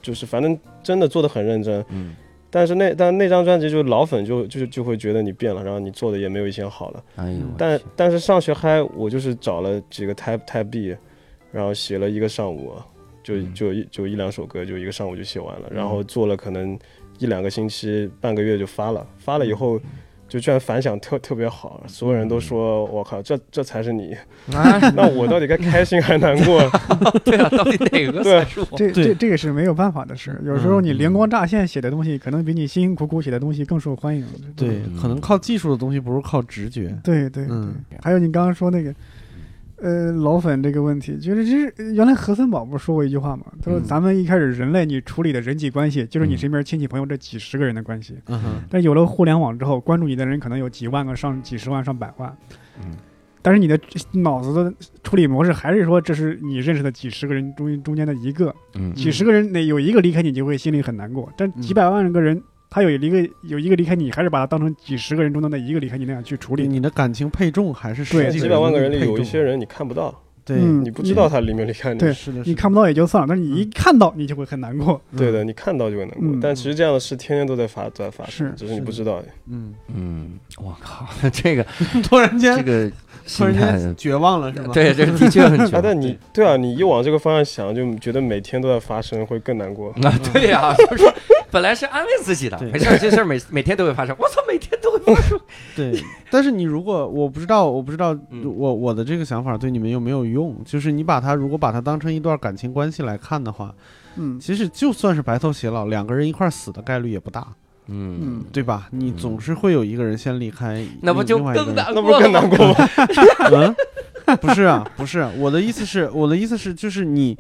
就是反正真的做的很认真。嗯。但是那但那张专辑就是老粉就就就会觉得你变了，然后你做的也没有以前好了。哎呦！但但是上学嗨，我就是找了几个 type type B，然后写了一个上午，就就一就一两首歌，就一个上午就写完了。然后做了可能一两个星期，半个月就发了。发了以后。就居然反响特特别好，所有人都说我靠，这这才是你。那我到底该开心还是难过？对啊，到底哪个 才是我？这这这个是没有办法的事。有时候你灵光乍现写的东西，可能比你辛辛苦苦写的东西更受欢迎。对，可能靠技术的东西不如靠直觉。对对对。还有你刚刚说那个。呃，老粉这个问题，就是其实原来何森宝不是说过一句话吗？他说咱们一开始人类你处理的人际关系，就是你身边亲戚朋友这几十个人的关系。但有了互联网之后，关注你的人可能有几万个、上几十万、上百万。嗯。但是你的脑子的处理模式还是说，这是你认识的几十个人中中间的一个。嗯。几十个人哪有一个离开你，就会心里很难过。但几百万个人。他有一个有一个离开你，还是把他当成几十个人中的那一个离开你那样去处理。你的感情配重还是对几百万个人里有一些人你看不到，对，你不知道他离没离开你。对，是的，你看不到也就算了，但是你一看到你就会很难过。对的，你看到就会难过。但其实这样的事天天都在发在发生，只是你不知道。嗯嗯，我靠，这个突然间这个突然间绝望了是吗？对，这的确很绝望。但你对啊，你一往这个方向想，就觉得每天都在发生，会更难过。那，对呀，就是。本来是安慰自己的，没事，这事儿每 每天都会发生。我操，每天都会发生。对，但是你如果我不知道，我不知道我我的这个想法对你们有没有用？就是你把它如果把它当成一段感情关系来看的话，嗯，其实就算是白头偕老，两个人一块死的概率也不大，嗯，对吧？你总是会有一个人先离开，那不就更难？那不更难过吗？嗯，不是啊，不是，我的意思是，我的意思是，就是你。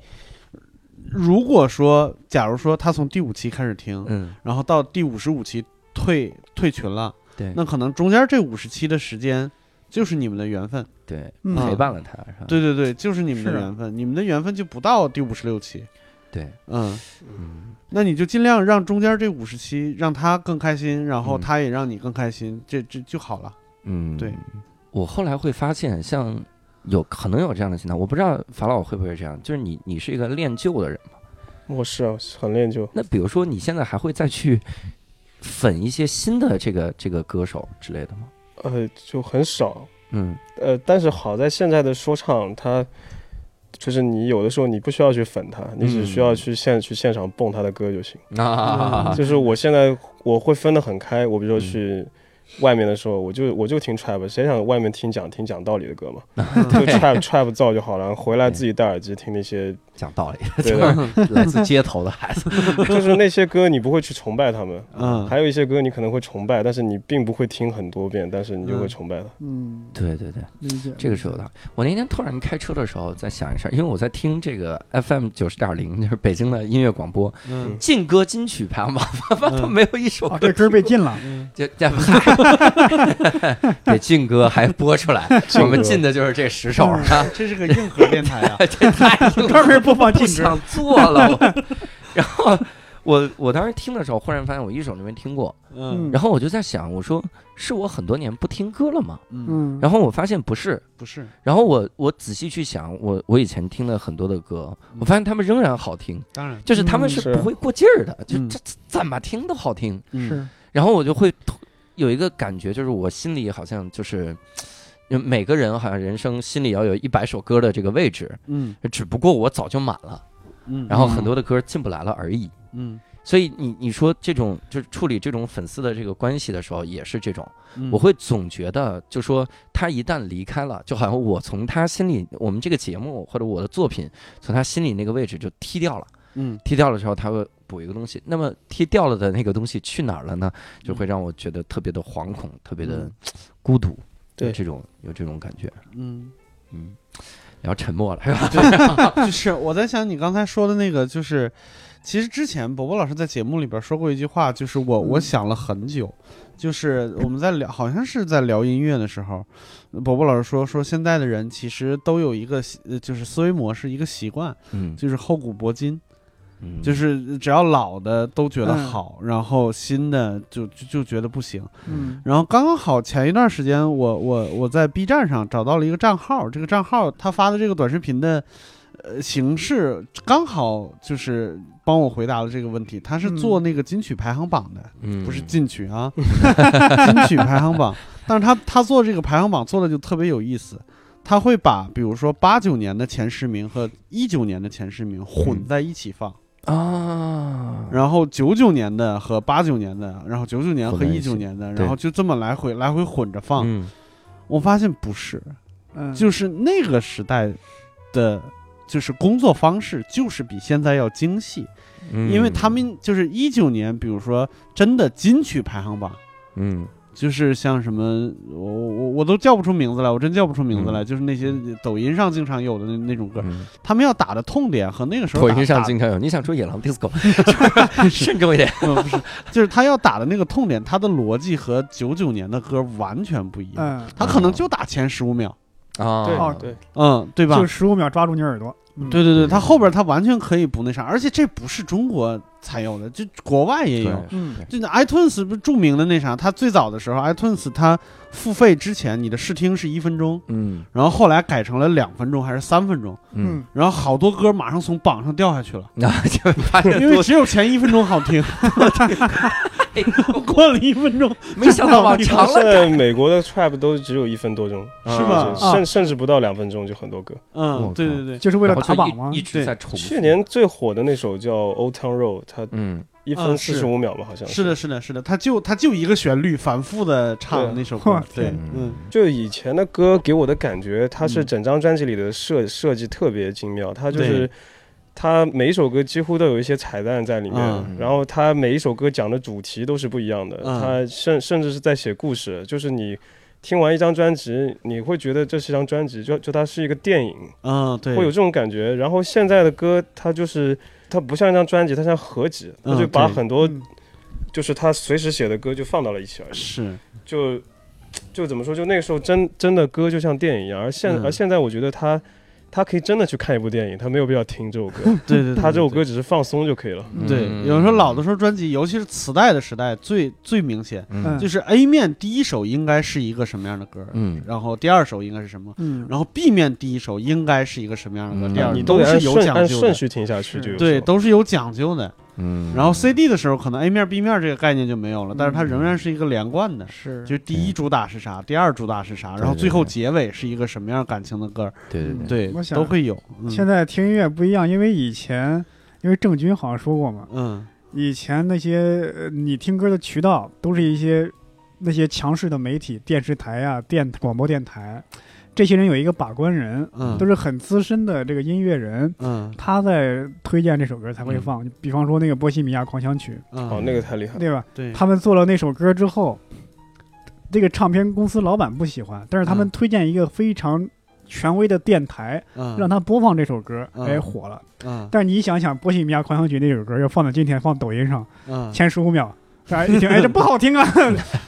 如果说，假如说他从第五期开始听，嗯，然后到第五十五期退退群了，对，那可能中间这五十期的时间就是你们的缘分，对，陪伴了他，是吧？对对对，就是你们的缘分，你们的缘分就不到第五十六期，对，嗯。嗯，那你就尽量让中间这五十期让他更开心，然后他也让你更开心，这这就好了，嗯，对，我后来会发现，像。有可能有这样的心态，我不知道法老会不会这样。就是你，你是一个恋旧的人吗？我是啊，很恋旧。那比如说，你现在还会再去粉一些新的这个这个歌手之类的吗？呃，就很少。嗯。呃，但是好在现在的说唱，它就是你有的时候你不需要去粉他，你只需要去现去现场蹦他的歌就行。啊。就是我现在我会分得很开，我比如说去。外面的时候，我就我就听 trap，谁想外面听讲听讲道理的歌嘛？就 trap trap 造就好了，回来自己戴耳机听那些。讲道理，就是 来自街头的孩子，就是那些歌你不会去崇拜他们，嗯，还有一些歌你可能会崇拜，但是你并不会听很多遍，但是你就会崇拜他，嗯，对对对，这个是有的。我那天突然开车的时候在想一事儿，因为我在听这个 FM 九十点零，就是北京的音乐广播，嗯，禁歌金曲排行榜，他没有一首歌，这歌被禁了，就这 给禁歌还播出来，我们进的就是这十首啊，这是个硬核电台啊，这太专门。播放禁止，想做了。然后我我当时听的时候，忽然发现我一首都没听过，嗯，然后我就在想，我说是我很多年不听歌了吗？嗯，然后我发现不是，不是，然后我我仔细去想，我我以前听了很多的歌，我发现他们仍然好听，当然，就是他们是不会过劲儿的，就这怎么听都好听，是，然后我就会有一个感觉，就是我心里好像就是。每个人好像人生心里要有一百首歌的这个位置，嗯，只不过我早就满了，嗯，然后很多的歌进不来了而已，嗯，所以你你说这种就是处理这种粉丝的这个关系的时候，也是这种，我会总觉得就说他一旦离开了，就好像我从他心里，我们这个节目或者我的作品从他心里那个位置就踢掉了，嗯，踢掉了之后他会补一个东西，那么踢掉了的那个东西去哪儿了呢？就会让我觉得特别的惶恐，特别的孤独。对这种有这种感觉，嗯嗯，然后沉默了，是吧？就是我在想你刚才说的那个，就是其实之前伯伯老师在节目里边说过一句话，就是我我想了很久，就是我们在聊，好像是在聊音乐的时候，伯伯老师说说现在的人其实都有一个就是思维模式，一个习惯，嗯，就是厚古薄今。就是只要老的都觉得好，然后新的就就就觉得不行。嗯，然后刚刚好前一段时间，我我我在 B 站上找到了一个账号，这个账号他发的这个短视频的呃形式刚好就是帮我回答了这个问题。他是做那个金曲排行榜的，不是进曲啊，金曲排行榜。但是他他做这个排行榜做的就特别有意思，他会把比如说八九年的前十名和一九年的前十名混在一起放。啊，然后九九年的和八九年的，然后九九年和一九年的，然后就这么来回来回混着放。我发现不是，就是那个时代的，就是工作方式就是比现在要精细，因为他们就是一九年，比如说真的金曲排行榜，嗯。就是像什么，我我我都叫不出名字来，我真叫不出名字来。就是那些抖音上经常有的那那种歌，他们要打的痛点和那个时候抖音上经常有。你想说野狼 disco，慎重一点。不是，就是他要打的那个痛点，他的逻辑和九九年的歌完全不一样。他可能就打前十五秒啊，对对，嗯，对吧？就十五秒抓住你耳朵。对对对，他后边他完全可以不那啥，而且这不是中国才有的，就国外也有。嗯，就那 iTunes 不是著名的那啥，它最早的时候 iTunes 它付费之前你的试听是一分钟，嗯，然后后来改成了两分钟还是三分钟，嗯，然后好多歌马上从榜上掉下去了，那 就发现因为只有前一分钟好听。过了一分钟，没想到吧？长了。现在美国的 trap 都只有一分多钟，是吧？甚甚至不到两分钟就很多歌。嗯，对对对，就是为了打榜吗？一直在重。去年最火的那首叫 Old Town Road，它嗯一分四十五秒吧，好像是的，是的，是的，它就它就一个旋律，反复的唱那首歌。对，嗯，就以前的歌给我的感觉，它是整张专辑里的设设计特别精妙，它就是。它每一首歌几乎都有一些彩蛋在里面，然后它每一首歌讲的主题都是不一样的。它甚甚至是在写故事，就是你听完一张专辑，你会觉得这是一张专辑，就就它是一个电影，嗯，对，会有这种感觉。然后现在的歌，它就是它不像一张专辑，它像合集，它就把很多就是他随时写的歌就放到了一起而已。是，就就怎么说，就那个时候真真的歌就像电影一样，而现而现在我觉得他。他可以真的去看一部电影，他没有必要听这首歌。对对，他这首歌只是放松就可以了。对，有时候老的时候专辑，尤其是磁带的时代，最最明显，就是 A 面第一首应该是一个什么样的歌，嗯，然后第二首应该是什么，嗯，然后 B 面第一首应该是一个什么样的歌，第二你都是有讲究，顺序听下去就对，都是有讲究的。嗯，然后 C D 的时候，可能 A 面 B 面这个概念就没有了，但是它仍然是一个连贯的，是，就第一主打是啥，第二主打是啥，然后最后结尾是一个什么样感情的歌，对对对，都会有。现在听音乐不一样，因为以前，因为郑钧好像说过嘛，嗯，以前那些你听歌的渠道都是一些那些强势的媒体，电视台啊，电广播电台。这些人有一个把关人，嗯，都是很资深的这个音乐人，嗯，他在推荐这首歌才会放。比方说那个《波西米亚狂想曲》，哦，那个太厉害，对吧？对，他们做了那首歌之后，这个唱片公司老板不喜欢，但是他们推荐一个非常权威的电台，让他播放这首歌，哎，火了。嗯，但是你想想，《波西米亚狂想曲》那首歌要放到今天放抖音上，前十五秒。哎，一听哎，这不好听啊！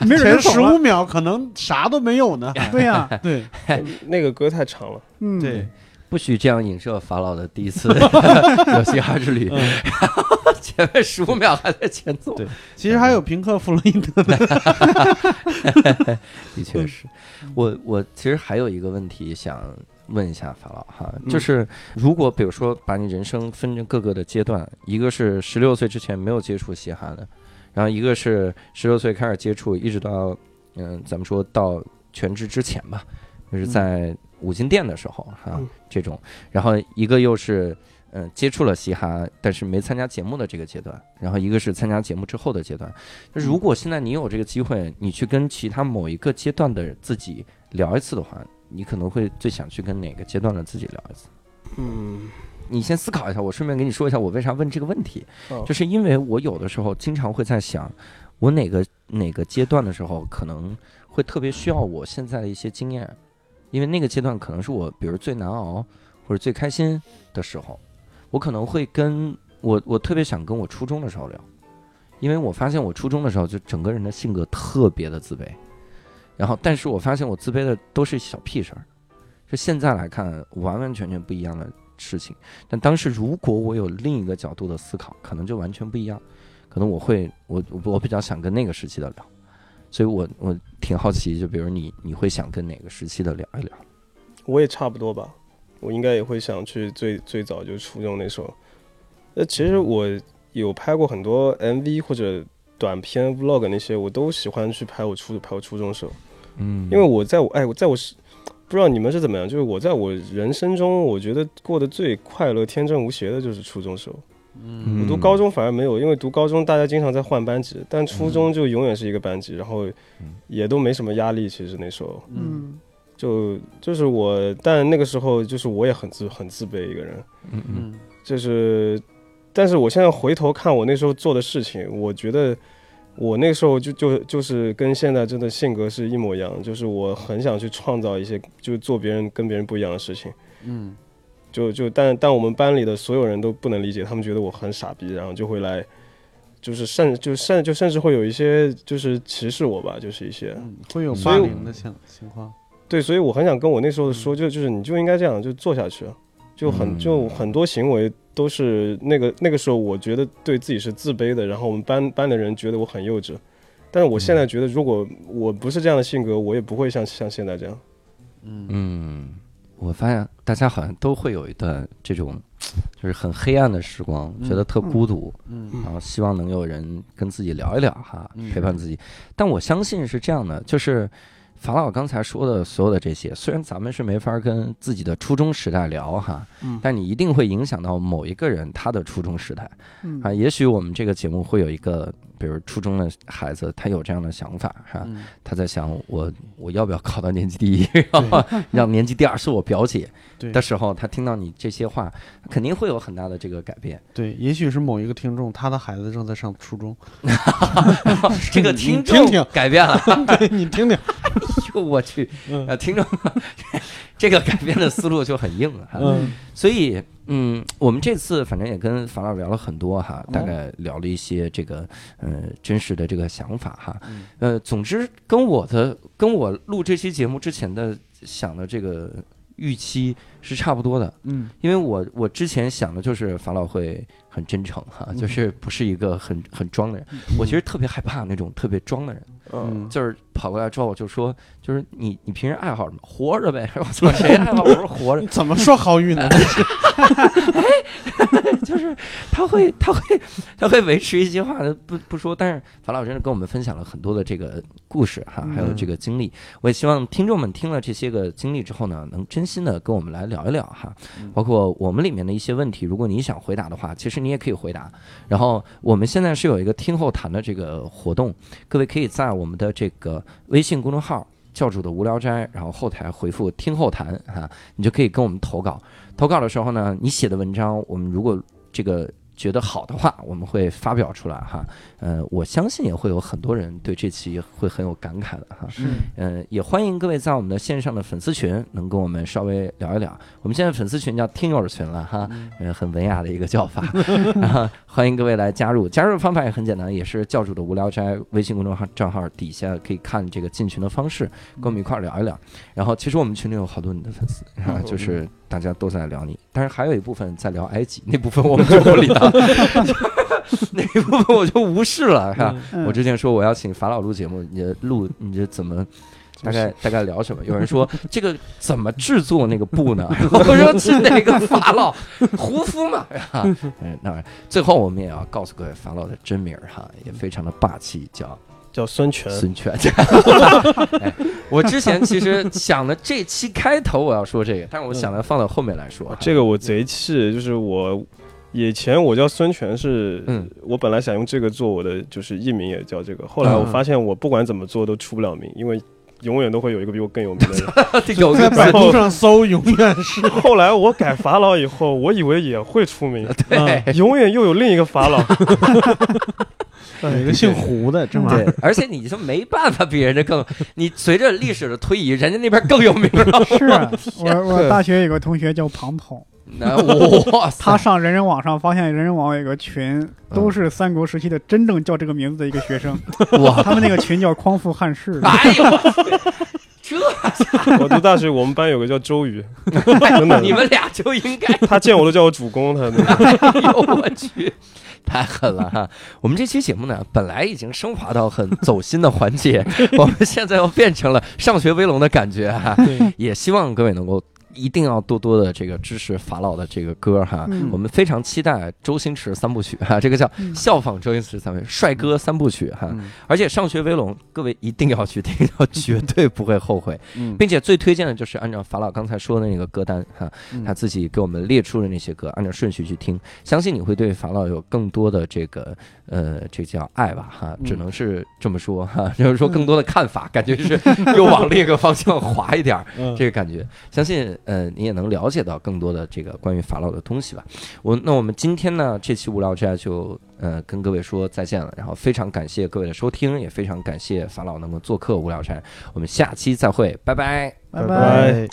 前十五秒可能啥都没有呢。对呀，对，那个歌太长了。嗯，对。不许这样影射法老的第一次有嘻哈之旅，前面十五秒还在前奏。对，其实还有平克·弗洛伊德的。的确是，我我其实还有一个问题想问一下法老哈，就是如果比如说把你人生分成各个的阶段，一个是十六岁之前没有接触嘻哈的，然后一个是十六岁开始接触，一直到嗯，咱们说到全职之前吧，就是在。五金店的时候，哈，这种，然后一个又是，嗯，接触了嘻哈，但是没参加节目的这个阶段，然后一个是参加节目之后的阶段。如果现在你有这个机会，你去跟其他某一个阶段的自己聊一次的话，你可能会最想去跟哪个阶段的自己聊一次？嗯，你先思考一下，我顺便跟你说一下我为啥问这个问题，就是因为我有的时候经常会在想，我哪个哪个阶段的时候可能会特别需要我现在的一些经验。因为那个阶段可能是我，比如最难熬或者最开心的时候，我可能会跟我，我特别想跟我初中的时候聊，因为我发现我初中的时候就整个人的性格特别的自卑，然后但是我发现我自卑的都是小屁事儿，就现在来看完完全全不一样的事情，但当时如果我有另一个角度的思考，可能就完全不一样，可能我会我我比较想跟那个时期的聊。所以，我我挺好奇，就比如你，你会想跟哪个时期的聊一聊？我也差不多吧，我应该也会想去最最早就初中那时候。呃，其实我有拍过很多 MV 或者短片 Vlog 那些，我都喜欢去拍我初拍我初中时候。嗯，因为我在我哎，我在我是不知道你们是怎么样，就是我在我人生中，我觉得过得最快乐、天真无邪的就是初中时候。嗯，我读高中反而没有，因为读高中大家经常在换班级，但初中就永远是一个班级，然后也都没什么压力。其实那时候，嗯，就就是我，但那个时候就是我也很自很自卑一个人，嗯嗯，就是，但是我现在回头看我那时候做的事情，我觉得我那个时候就就就是跟现在真的性格是一模一样，就是我很想去创造一些，就做别人跟别人不一样的事情，嗯。就就但但我们班里的所有人都不能理解，他们觉得我很傻逼，然后就会来，就是甚就甚就甚至会有一些就是歧视我吧，就是一些会有霸凌的情情况。对，所以我很想跟我那时候说，就就是你就应该这样，就做下去，就很就很多行为都是那个那个时候我觉得对自己是自卑的，然后我们班班的人觉得我很幼稚，但是我现在觉得如果我不是这样的性格，我也不会像像现在这样。嗯嗯。我发现大家好像都会有一段这种，就是很黑暗的时光，觉得特孤独，嗯，然后希望能有人跟自己聊一聊哈，陪伴自己。但我相信是这样的，就是法老刚才说的所有的这些，虽然咱们是没法跟自己的初中时代聊哈，但你一定会影响到某一个人他的初中时代，啊，也许我们这个节目会有一个。比如初中的孩子，他有这样的想法，是吧？他在想我我要不要考到年级第一，让年级第二是我表姐的时候，他听到你这些话，肯定会有很大的这个改变。对，也许是某一个听众，他的孩子正在上初中，这个听众改变了，对你听听。哎呦我去，啊，听众，这个改变的思路就很硬了。嗯，所以。嗯，我们这次反正也跟樊老师聊了很多哈，大概聊了一些这个呃真实的这个想法哈，呃，总之跟我的跟我录这期节目之前的想的这个预期是差不多的，嗯，因为我我之前想的就是樊老会很真诚哈，就是不是一个很很装的人，我其实特别害怕那种特别装的人。嗯，就是跑过来之后就说，就是你你平时爱好什么？活着呗。我说 谁爱好？我说活着。怎么说好运呢？就是他会他会他会维持一些话不不说。但是樊老师跟我们分享了很多的这个故事哈，还有这个经历。我也希望听众们听了这些个经历之后呢，能真心的跟我们来聊一聊哈。包括我们里面的一些问题，如果你想回答的话，其实你也可以回答。然后我们现在是有一个听后谈的这个活动，各位可以在。我们的这个微信公众号“教主的无聊斋”，然后后台回复“听后谈”哈，你就可以跟我们投稿。投稿的时候呢，你写的文章，我们如果这个。觉得好的话，我们会发表出来哈。呃，我相信也会有很多人对这期会很有感慨的哈。嗯。呃，也欢迎各位在我们的线上的粉丝群能跟我们稍微聊一聊。我们现在粉丝群叫听友群了哈，呃，很文雅的一个叫法。然 后欢迎各位来加入，加入方法也很简单，也是教主的无聊斋微信公众号账号底下可以看这个进群的方式，跟我们一块儿聊一聊。然后其实我们群里有好多你的粉丝，就是大家都在聊你，但是还有一部分在聊埃及，那部分我们就不理了，那一部分我就无视了，是吧？我之前说我要请法老录节目，你录你这怎么？大概大概聊什么？有人说 这个怎么制作那个布呢？我说是哪个法老胡夫嘛？嗯，那最后我们也要告诉各位法老的真名哈，也非常的霸气，叫叫孙权。孙权。我之前其实想的这期开头我要说这个，但是我想的放到后面来说。这个我贼气，就是我以前我叫孙权是，嗯，我本来想用这个做我的就是艺名，也叫这个。后来我发现我不管怎么做都出不了名，因为。永远都会有一个比我更有名的人。有在百度上搜，永远是。后来我改法老以后，我以为也会出名。对，永远又有另一个法老。有一个姓胡的，真对。而且你就没办法比人家更。你随着历史的推移，人家那边更有名了。是我我大学有个同学叫庞统。那哇，他上人人网上发现人人网有个群，都是三国时期的真正叫这个名字的一个学生。哇，他们那个群叫匡复汉室。哎呦，这 我读大学，我们班有个叫周瑜。你们俩就应该。他见我都叫我主公，他。哎呦我去，太狠了哈！我们这期节目呢，本来已经升华到很走心的环节，我们现在又变成了上学威龙的感觉哈。也希望各位能够。一定要多多的这个支持法老的这个歌哈，我们非常期待周星驰三部曲哈，这个叫效仿周星驰三位帅哥三部曲哈，而且上学威龙各位一定要去听，绝对不会后悔，并且最推荐的就是按照法老刚才说的那个歌单哈，他自己给我们列出的那些歌，按照顺序去听，相信你会对法老有更多的这个呃，这叫爱吧哈，只能是这么说哈，就是说更多的看法，感觉是又往另一个方向滑一点，这个感觉，相信。呃，你也能了解到更多的这个关于法老的东西吧。我那我们今天呢，这期无聊斋就呃跟各位说再见了。然后非常感谢各位的收听，也非常感谢法老能够做客无聊斋。我们下期再会，拜拜，拜拜。